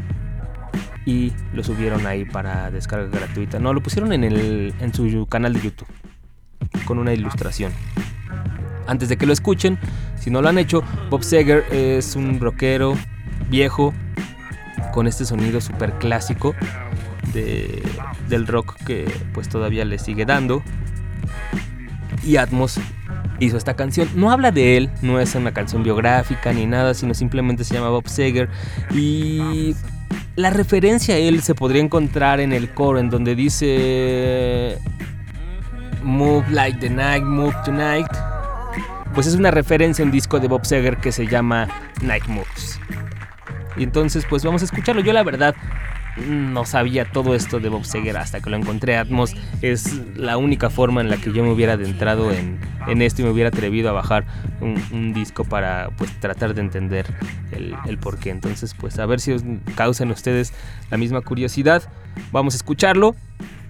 Y lo subieron ahí para descarga gratuita. No, lo pusieron en, el, en su canal de YouTube. Con una ilustración. Antes de que lo escuchen, si no lo han hecho, Bob Seger es un rockero viejo con este sonido súper clásico de, del rock que pues todavía le sigue dando y Atmos hizo esta canción. No habla de él, no es una canción biográfica ni nada, sino simplemente se llama Bob Seger. Y la referencia a él se podría encontrar en el coro, en donde dice Move like the night, move tonight. Pues es una referencia a un disco de Bob Seger que se llama Night Moves. Y entonces, pues vamos a escucharlo. Yo, la verdad, no sabía todo esto de Bob Seger hasta que lo encontré. Atmos es la única forma en la que yo me hubiera adentrado en, esto y me hubiera atrevido a bajar un, disco para pues tratar de entender el, el porqué. Entonces, pues a ver si causan ustedes la misma curiosidad. Vamos a escucharlo.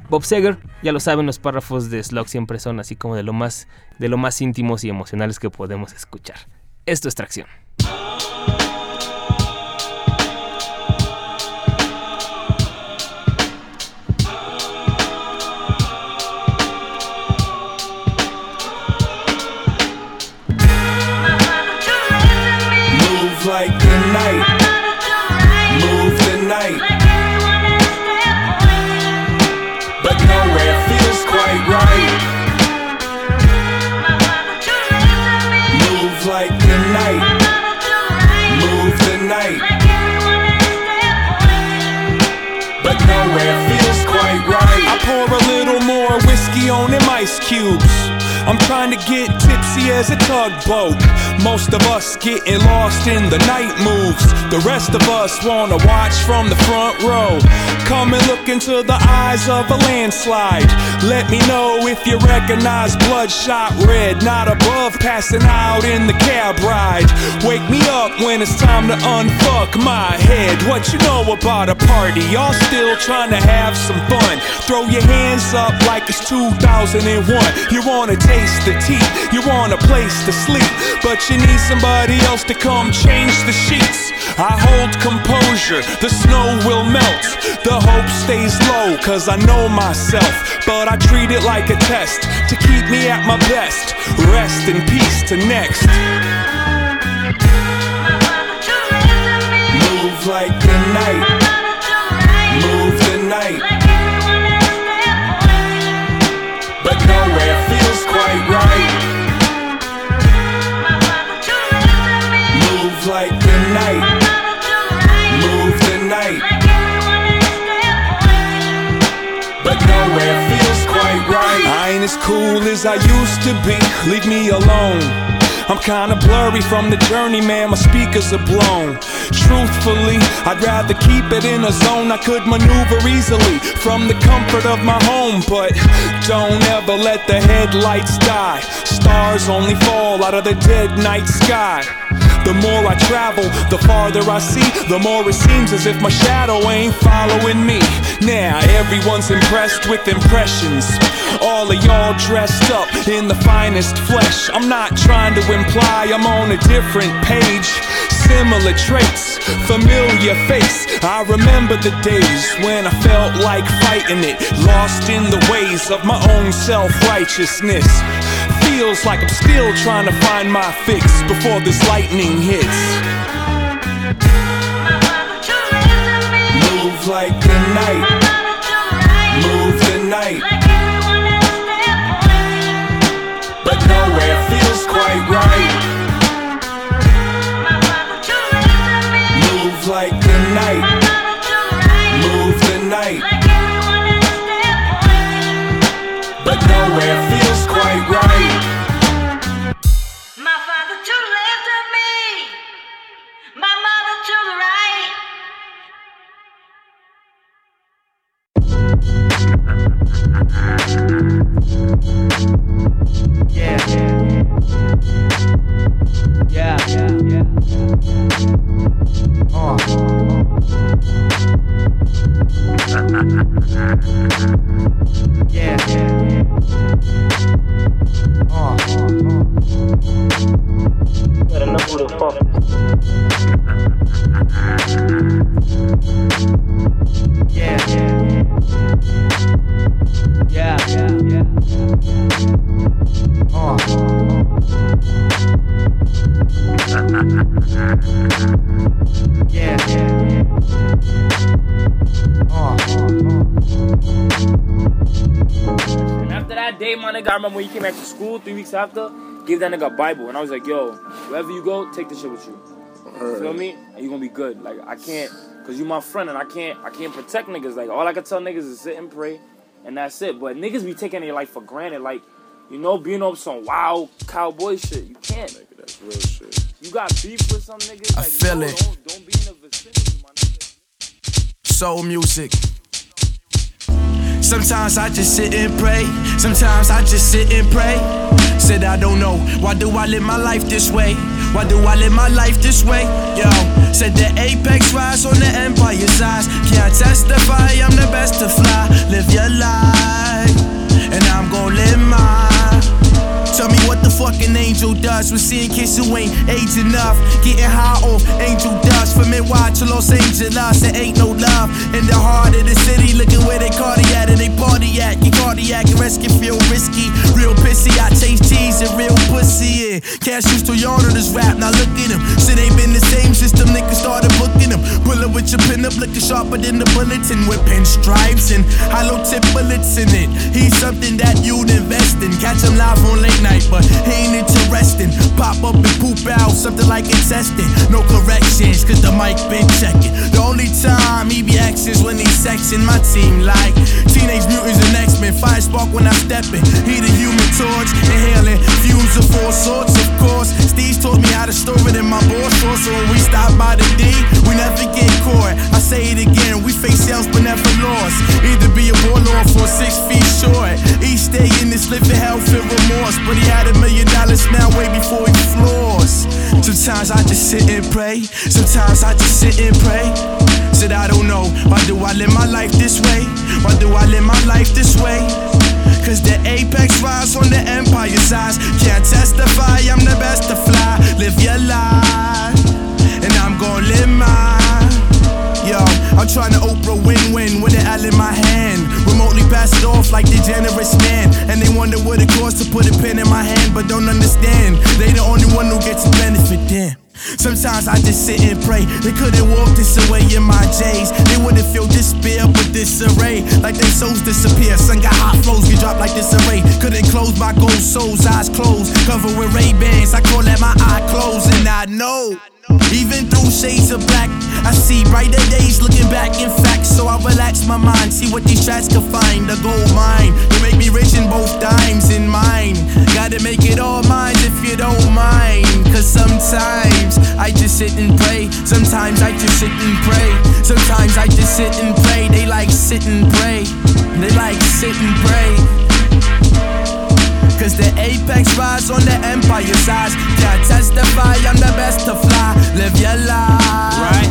Bob Seger, ya lo saben, los párrafos de Slug siempre son así como de lo más, de lo más íntimos y emocionales que podemos escuchar. Esto es tracción. cube. I'm trying to get tipsy as a tugboat. Most of us getting lost in the night moves. The rest of us wanna watch from the front row. Come and look into the eyes of a landslide. Let me know if you recognize bloodshot red. Not above passing out in the cab ride. Wake me up when it's time to unfuck my head. What you know about a party? Y'all still trying to have some fun. Throw your hands up like it's 2001. You wanna take taste the tea. You want a place to sleep, but you need somebody else to come change the sheets. I hold composure, the snow will melt. The hope stays low, cause I know myself. But I treat it like a test to keep me at my best. Rest in peace to next. Move like the night. But nowhere feels quite right. I ain't as cool as I used to be. Leave me alone. I'm kinda blurry from the journey, man. My speakers are blown. Truthfully, I'd rather keep it in a zone I could maneuver easily from the comfort of my home. But don't ever let the headlights die. Stars only fall out of the dead night sky. The more I travel, the farther I see, the more it seems as if my shadow ain't following me. Now everyone's impressed with impressions. All of y'all dressed up in the finest flesh. I'm not trying to imply I'm on a different page. Similar traits, familiar face. I remember the days when I felt like fighting it, lost in the ways of my own self righteousness feels like I'm still trying to find my fix before this lightning hits. Move like the night. Move the night. Weeks after, gave that nigga a Bible, and I was like, yo, wherever you go, take this shit with you. You feel me? And you gonna be good. Like I can't, cause you my friend, and I can't, I can't protect niggas. Like all I can tell niggas is sit and pray, and that's it. But niggas be taking their life for granted. Like, you know, being up some wild cowboy shit. You can't. Nigga, that's real shit. You got beef with some niggas. I like, feel no, it. Don't, don't be in the vicinity, my nigga. Soul music. Sometimes I just sit and pray. Sometimes I just sit and pray. Said I don't know. Why do I live my life this way? Why do I live my life this way? Yo, said the apex rise on the empire's size. Can't testify, I'm the best to fly. Live your life, We're seeing kids who ain't age enough. Getting high off angel dust. From NY to Los Angeles, there ain't no love. In the heart of the city, looking where they cardiac and they party at. Get cardiac and rest can feel risky. Real pissy, I chase cheese and real pussy. Yeah. Cash used to yawn on this rap, now look at him. Shit ain't been the same them niggas started booking him. Pull up with your pin up, looking sharper than the bulletin with pinstripes and hollow tip bullets in it. He's something that you'd invest in. Catch him live on late night, but he ain't interesting. Pop up and poop out, something like intestine. No corrections, cause the mic been checking. The only time he be is when he's sexing my team like Teenage Mutants and X-Men. Fire spark when I step in. He the human torch, inhaling fumes of all sorts, of course. Steve's taught me how to store it in my ball sauce. So when we stop by the D, we never get caught. I say it again, we face sales but never lost. Either be a warlord for six feet short. Each day in this living hell filled remorse. But he had a million dollars now way before he floors. Sometimes I just sit and pray. Sometimes I just sit and pray. Said I don't know. Why do I live my life this way? Why do I live my life this way? Cause the apex rise on the empire size. Can't testify, I'm the best to fly. Live your life, and I'm gonna live mine. Yo, I'm trying to Oprah win-win with an L in my hand. Remotely pass it off like the generous man. And they wonder what it costs to put a pen in my hand, but don't understand. They the only one who gets the benefit, damn. Sometimes I just sit and pray. They couldn't walk this away in my J's. They wouldn't feel despair with disarray. Like their souls disappear. Sun got hot flows, get dropped like disarray. Couldn't close my gold souls, eyes closed. Covered with Ray-Bans. I call that my eye closed, and I know. Even through shades of black, I see brighter days looking back. In fact, so I relax my mind, see what these tracks can find. A gold mine, you make me rich in both dimes in mine. Gotta make it all mine if you don't mind. Cause sometimes I just sit and pray. Sometimes I just sit and pray. Sometimes I just sit and pray. They like sit and pray. They like sit and pray. Cause the apex rise on the empire size. Can't testify, I'm the best to fly. Live your life. Right.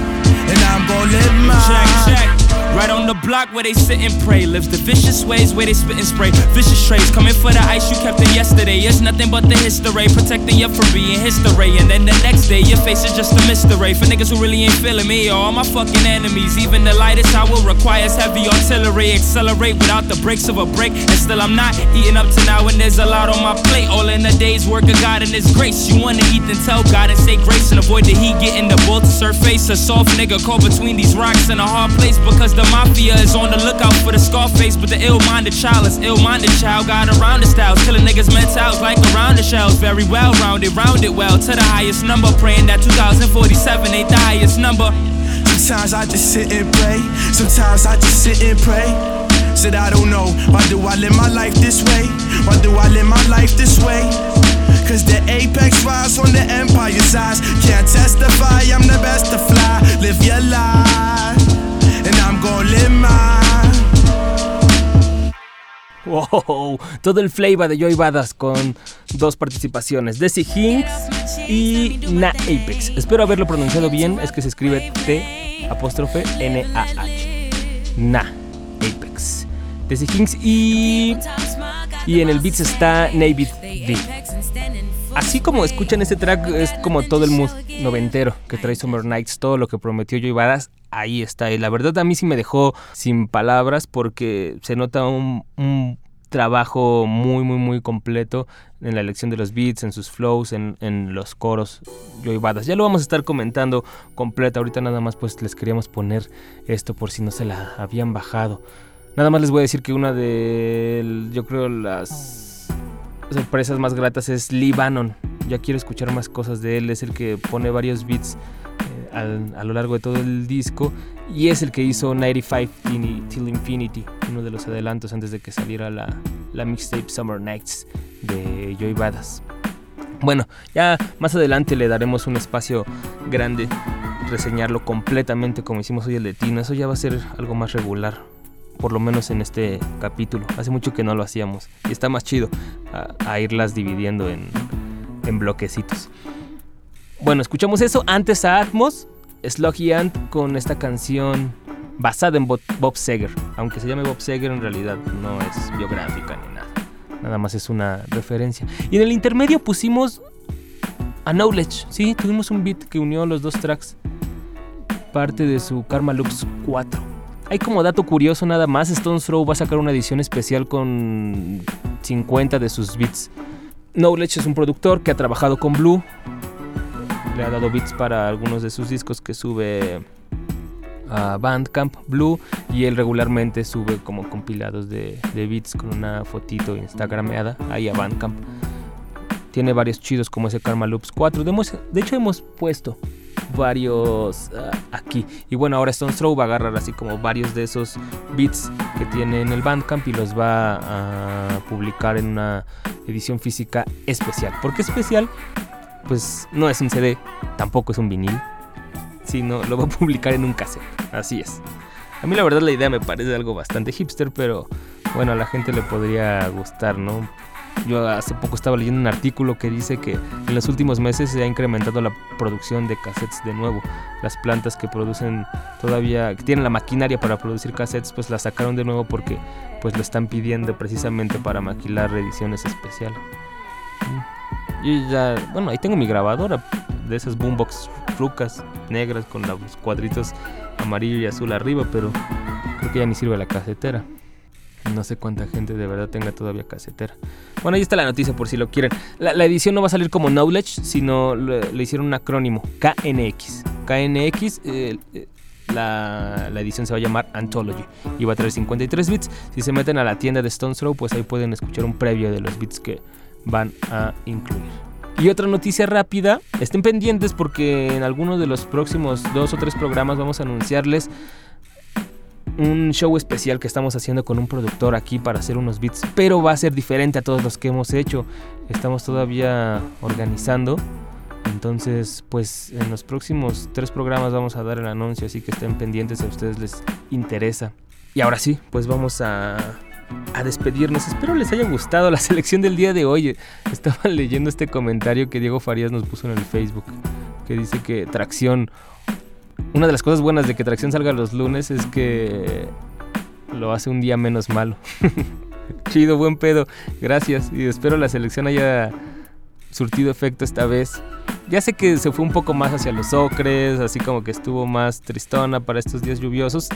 And I'm gonna live mine. Check, check. Right on the block where they sit and pray. Lives the vicious ways where they spit and spray. Vicious trays coming for the ice you kept in yesterday. It's nothing but the history. Protecting you from being history. And then the next day, your face is just a mystery. For niggas who really ain't feeling me, all my fucking enemies. Even the lightest hour requires heavy artillery. Accelerate without the brakes of a break. And still, I'm not eating up to now, and there's a lot on my plate. All in a day's work of God and His grace. You wanna eat, then tell God and say grace. And avoid the heat getting the bull to surface. A soft nigga caught between these rocks in a hard place because the mafia is on the lookout for the Scarface, but the ill-minded child is ill-minded child. Got around the styles, killing niggas' mentals like around the shells. Very well rounded, rounded well to the highest number. Praying that 2047 ain't the highest number. Sometimes I just sit and pray. Sometimes I just sit and pray. Said I don't know. Why do I live my life this way? Why do I live my life this way? Cause the apex rise on the empire size. Can't testify, I'm the best to fly. Live your life, Todo el flavor de Joy Badass con dos participaciones, Desi Hinks y Na Apex. Espero haberlo pronunciado bien, es que se escribe T apóstrofe N A H. Na Apex. Desi Hinks y y en el beats está Navy D. Así como escuchan este track, es como todo el mood noventero que trae Summer Nights, todo lo que prometió Joy Badass, ahí está. Y la verdad a mí sí me dejó sin palabras porque se nota un, trabajo muy, muy, muy completo en la elección de los beats, en sus flows, en, en los coros Joy Badass. Ya lo vamos a estar comentando completo. Ahorita nada más pues les queríamos poner esto por si no se la habían bajado. Nada más les voy a decir que una de, yo creo, las sorpresas más gratas es Lee Bannon. Ya quiero escuchar más cosas de él. Es el que pone varios beats a lo largo de todo el disco. Y es el que hizo 95 Till Infinity, uno de los adelantos antes de que saliera la, la mixtape Summer Nights de Joy Badass. Bueno, ya más adelante le daremos un espacio grande, reseñarlo completamente como hicimos hoy el de Tino. Eso ya va a ser algo más regular por lo menos en este capítulo. Hace mucho que no lo hacíamos y está más chido a, a irlas dividiendo en, en, bloquecitos. Bueno, escuchamos eso antes a Atmos, Sluggy Ant con esta canción basada en Bob Seger. Aunque se llame Bob Seger, en realidad no es biográfica ni nada. Nada más es una referencia. Y en el intermedio pusimos a Knowledge. Sí, tuvimos un beat que unió los dos tracks. Parte de su Karma Loops 4. Hay como dato curioso nada más, Stones Throw va a sacar una edición especial con 50 de sus beats. Knowledge es un productor que ha trabajado con Blue. Le ha dado beats para algunos de sus discos que sube a Bandcamp Blue y él regularmente sube como compilados de, de beats con una fotito instagrameada ahí a Bandcamp. Tiene varios chidos como ese Karma Loops 4. De, hecho hemos puesto varios uh, aquí. Y bueno, ahora Stone Throw va a agarrar así como varios de esos beats que tiene en el Bandcamp y los va a publicar en una edición física especial. ¿Por qué especial? Pues no es un CD, tampoco es un vinil, sino lo va a publicar en un cassette. Así es. A mí la verdad la idea me parece algo bastante hipster, pero bueno, a la gente le podría gustar, ¿no? Yo hace poco estaba leyendo un artículo que dice que en los últimos meses se ha incrementado la producción de cassettes de nuevo. Las plantas que producen todavía, que tienen la maquinaria para producir cassettes, pues la sacaron de nuevo porque pues lo están pidiendo precisamente para maquilar ediciones especiales. Y ya, bueno, ahí tengo mi grabadora de esas boombox rucas negras con los cuadritos amarillo y azul arriba, pero creo que ya ni sirve la casetera. No sé cuánta gente de verdad tenga todavía casetera. Bueno, ahí está la noticia por si lo quieren. La, la edición no va a salir como Knowledge, sino le, le hicieron un acrónimo, KNX. KNX, eh, la, la, edición se va a llamar Anthology y va a traer 53 bits. Si se meten a la tienda de Stones Throw, pues ahí pueden escuchar un previo de los bits que van a incluir. Y otra noticia rápida, estén pendientes porque en alguno de los próximos dos o tres programas vamos a anunciarles un show especial que estamos haciendo con un productor aquí para hacer unos beats, pero va a ser diferente a todos los que hemos hecho. Estamos todavía organizando. Entonces, pues en los próximos tres programas vamos a dar el anuncio, así que estén pendientes si a ustedes les interesa. Y ahora sí, pues vamos a, a despedirnos. Espero les haya gustado la *laughs* selección del día de hoy. Estaba leyendo este comentario que Diego Farías nos puso en el Facebook, que dice que Tracción una de las cosas buenas de que Tracción salga los lunes es que lo hace un día menos malo. *laughs* Chido, buen pedo. Gracias. Y espero la selección haya surtido efecto esta vez. Ya sé que se fue un poco más hacia los ocres, así como que estuvo más tristona para estos días lluviosos.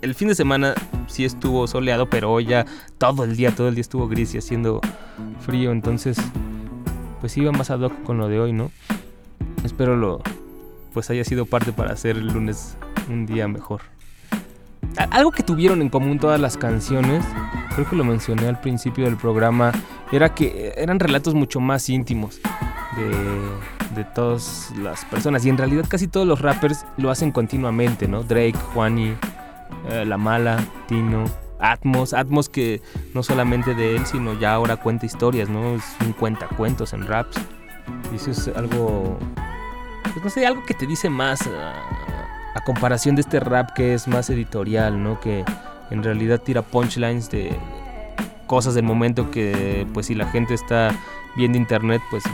El fin de semana sí estuvo soleado, pero ya todo el día, todo el día estuvo gris y haciendo frío. Entonces, pues iba más ad hoc con lo de hoy, ¿no? Espero lo, pues haya sido parte para hacer el lunes un día mejor. Algo que tuvieron en común todas las canciones, creo que lo mencioné al principio del programa, era que eran relatos mucho más íntimos de, de todas las personas. Y en realidad casi todos los rappers lo hacen continuamente, ¿no? Drake, Juani, eh, La Mala, Tino, Atmos, Atmos que no solamente de él, sino ya ahora cuenta historias, ¿no? Es un en raps. Y eso es algo pues no sé, algo que te dice más a, a, comparación de este rap que es más editorial, ¿no? Que en realidad tira punchlines de, cosas del momento que pues si la gente está viendo internet pues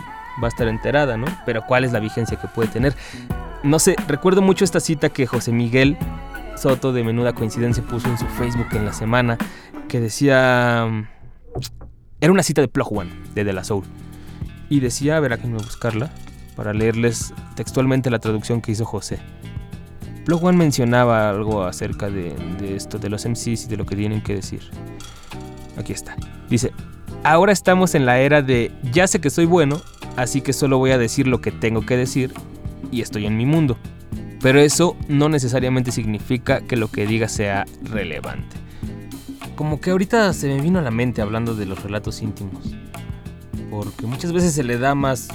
va a estar enterada, ¿no? Pero ¿cuál es la vigencia que puede tener? No sé, recuerdo mucho esta cita que José Miguel Soto de Menuda Coincidencia puso en su Facebook en la semana que decía... Era una cita de Plug One, de De La Soul. Y decía, a ver, aquí me voy a buscarla, para leerles textualmente la traducción que hizo José. Plug mencionaba algo acerca de, de esto, de los MCs y de lo que tienen que decir. Aquí está. Dice, ahora estamos en la era de ya sé que soy bueno, así que solo voy a decir lo que tengo que decir y estoy en mi mundo. Pero eso no necesariamente significa que lo que diga sea relevante. Como que ahorita se me vino a la mente hablando de los relatos íntimos. Porque muchas veces se le da más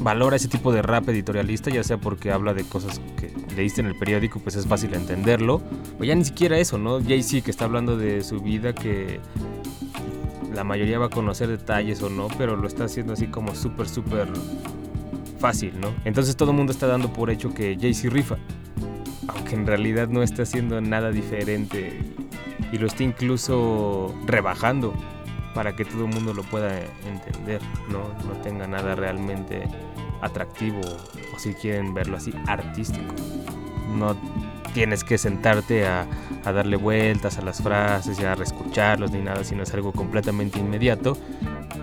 valor a ese tipo de rap editorialista, ya sea porque habla de cosas que leíste en el periódico, pues es fácil entenderlo. O ya ni siquiera eso, ¿no? Jay-Z que está hablando de su vida, que la mayoría va a conocer detalles o no, pero lo está haciendo así como súper, súper fácil, ¿no? Entonces todo el mundo está dando por hecho que Jay-Z rifa, aunque en realidad no está haciendo nada diferente y lo está incluso rebajando para que todo el mundo lo pueda entender, ¿no? Tenga nada realmente atractivo o si quieren verlo así, artístico. No tienes que sentarte a, a, darle vueltas a las frases y a reescucharlos ni nada, sino es algo completamente inmediato.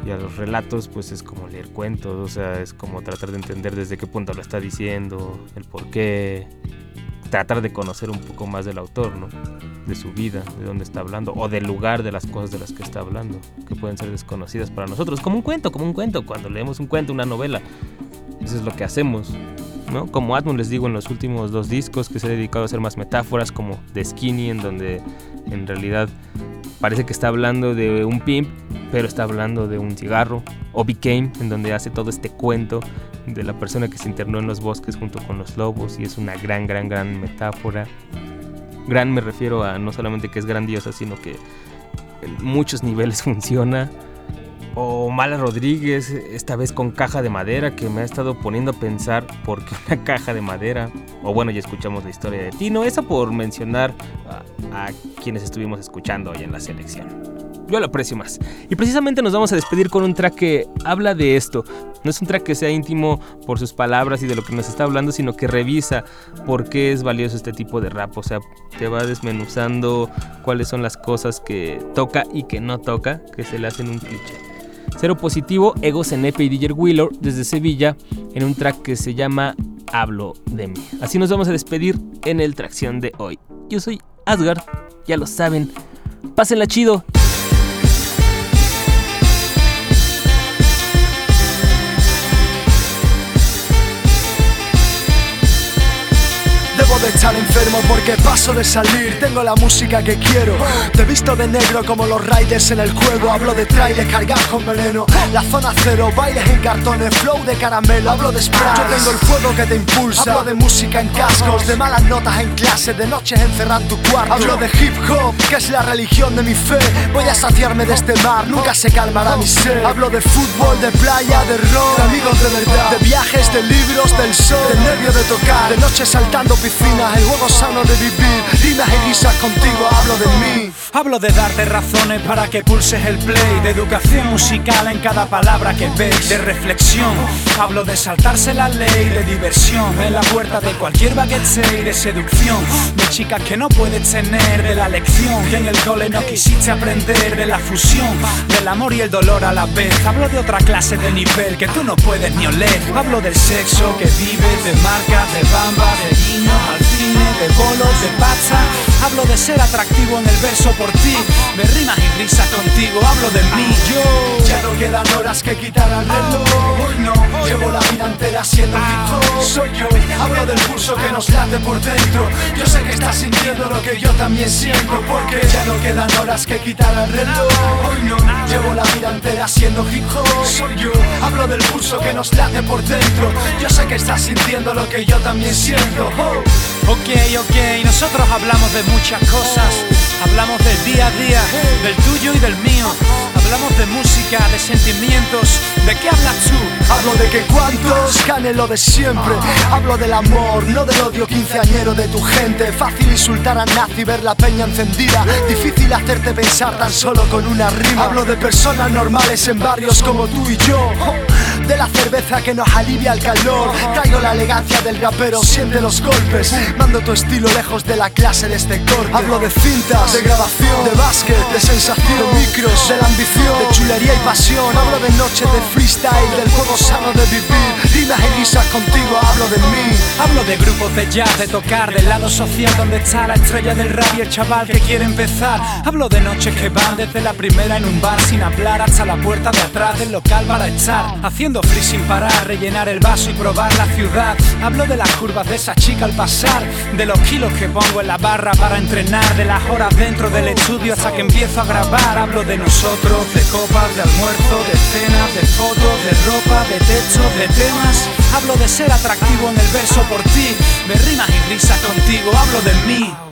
Y a los relatos, pues es como leer cuentos, o sea, es como tratar de entender desde qué punto lo está diciendo, el por qué, tratar de conocer un poco más del autor, ¿no? De su vida, de dónde está hablando, o del lugar de las cosas de las que está hablando, que pueden ser desconocidas para nosotros, como un cuento, como un cuento, cuando leemos un cuento, una novela. Eso es lo que hacemos, ¿no? Como Atmos les digo en los últimos dos discos que se ha dedicado a hacer más metáforas como The Skinny en donde en realidad parece que está hablando de un pimp, pero está hablando de un cigarro, o Became en donde hace todo este cuento de la persona que se internó en los bosques junto con los lobos y es una gran, gran, gran metáfora. Gran me refiero a no solamente que es grandiosa, sino que en muchos niveles *laughs* funciona o Mala Rodríguez, esta vez con caja de madera, que me ha estado poniendo a pensar por qué una caja de madera. O bueno, ya escuchamos la historia de Tino, esa por mencionar a, a quienes estuvimos escuchando hoy en la selección. Yo lo aprecio más. Y precisamente nos vamos a despedir con un track que habla de esto. No es un track que sea íntimo por sus palabras y de lo que nos está hablando, sino que revisa por qué es valioso este tipo de rap. O sea, te va desmenuzando cuáles son las cosas que toca y que no toca, que se le hacen un cliché. Cero Positivo, Ego Cenepe y DJ Wheeler desde Sevilla en un track que se llama Hablo de mí. Así nos vamos a despedir en el Tracción de hoy. Yo soy Asgard, ya lo saben. Pásenla chido. Estar enfermo porque paso de salir. Tengo la música que quiero. Te visto de negro como los riders en el juego. Hablo de trailers cargados con veneno. La zona cero, bailes en cartones Flow de caramelo, hablo de spray. Yo tengo el fuego que te impulsa. Hablo de música en cascos De malas notas en clase De noches encerrado en tu cuarto. Hablo de hip hop, que es la religión de mi fe. Voy a saciarme de este mar Nunca se calmará mi sed. Hablo de fútbol, de playa, de rock De amigos de verdad De viajes, de libros, del sol Del nervio de tocar De noches saltando piscinas, el juego sano de vivir, rimas y risas contigo, hablo de mí. Hablo de darte razones para que pulses el play, de educación musical en cada palabra que ves, de reflexión. Hablo de saltarse la ley, de diversión, en la puerta de cualquier baguette de seducción, de chicas que no puedes tener, de la lección que en el cole no quisiste aprender, de la fusión, del amor y el dolor a la vez. Hablo de otra clase de nivel que tú no puedes ni oler. Hablo del sexo que vives, de marcas, de bamba, de vino, al cine, you de bolos, de pizza. Hablo de ser atractivo en el verso por ti, de rimas y risas contigo. Hablo de mí, yo. Ya no quedan horas que quitar al reloj. No, llevo la vida entera siendo hip hop. Soy yo, hablo del pulso que nos late por dentro. Yo sé que estás sintiendo lo que yo también siento, porque ya no quedan horas que quitar al reloj. Hoy no, llevo la vida entera siendo hip hop. Soy yo, hablo del pulso que nos late por dentro. Yo sé que estás sintiendo lo que yo también siento. Oh. Ok, ok, nosotros hablamos de muchas cosas. Hablamos del día a día, del tuyo y del mío. Hablamos de música, de sentimientos. ¿De qué hablas tú? Hablo de que cuantos ganen lo de siempre. Hablo del amor, no del odio quinceañero de tu gente. Fácil insultar a nazi, ver la peña encendida. Difícil hacerte pensar tan solo con una rima. Hablo de personas normales en barrios como tú y yo. De la cerveza que nos alivia el calor. Traigo la elegancia del rapero, siente los golpes. Mando tu estilo lejos de la clase de este corte. Hablo de cintas, de grabación, de básquet, de sensación, de micros, de la ambición, de chulería y pasión. Hablo de noche de freestyle, del juego sano de vivir. Rimas y risas contigo, hablo de mí. Hablo de grupos de jazz, de tocar, del lado social donde está la estrella del rap y el chaval que quiere empezar. Hablo de noches que van desde la primera en un bar sin hablar hasta la puerta de atrás del local para estar. Haciendo free sin parar, rellenar el vaso y probar la ciudad. Hablo de las curvas de esa chica al pasar, de los kilos que pongo en la barra para entrenar, de las horas dentro del estudio hasta que empiezo a grabar. Hablo de nosotros, de copas, de almuerzo, de cenas, de fotos, de ropa, de techo, de temas. Hablo de ser atractivo en el verso por ti, de rimas y risas contigo. Hablo de mí.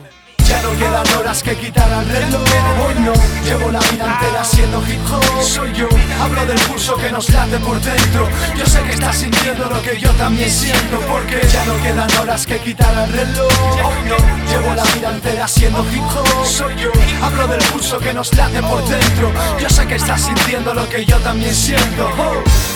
Ya no quedan horas que quitar al reloj. Hoy no, llevo la vida entera siendo hip hop. Soy yo, hablo del pulso que nos late por dentro. Yo sé que estás sintiendo lo que yo también siento Porque ya no quedan horas que quitar al reloj. Hoy no, llevo la vida entera siendo hip hop. Soy yo, hablo del pulso que nos late por dentro. Yo sé que estás sintiendo lo que yo también siento. Oh.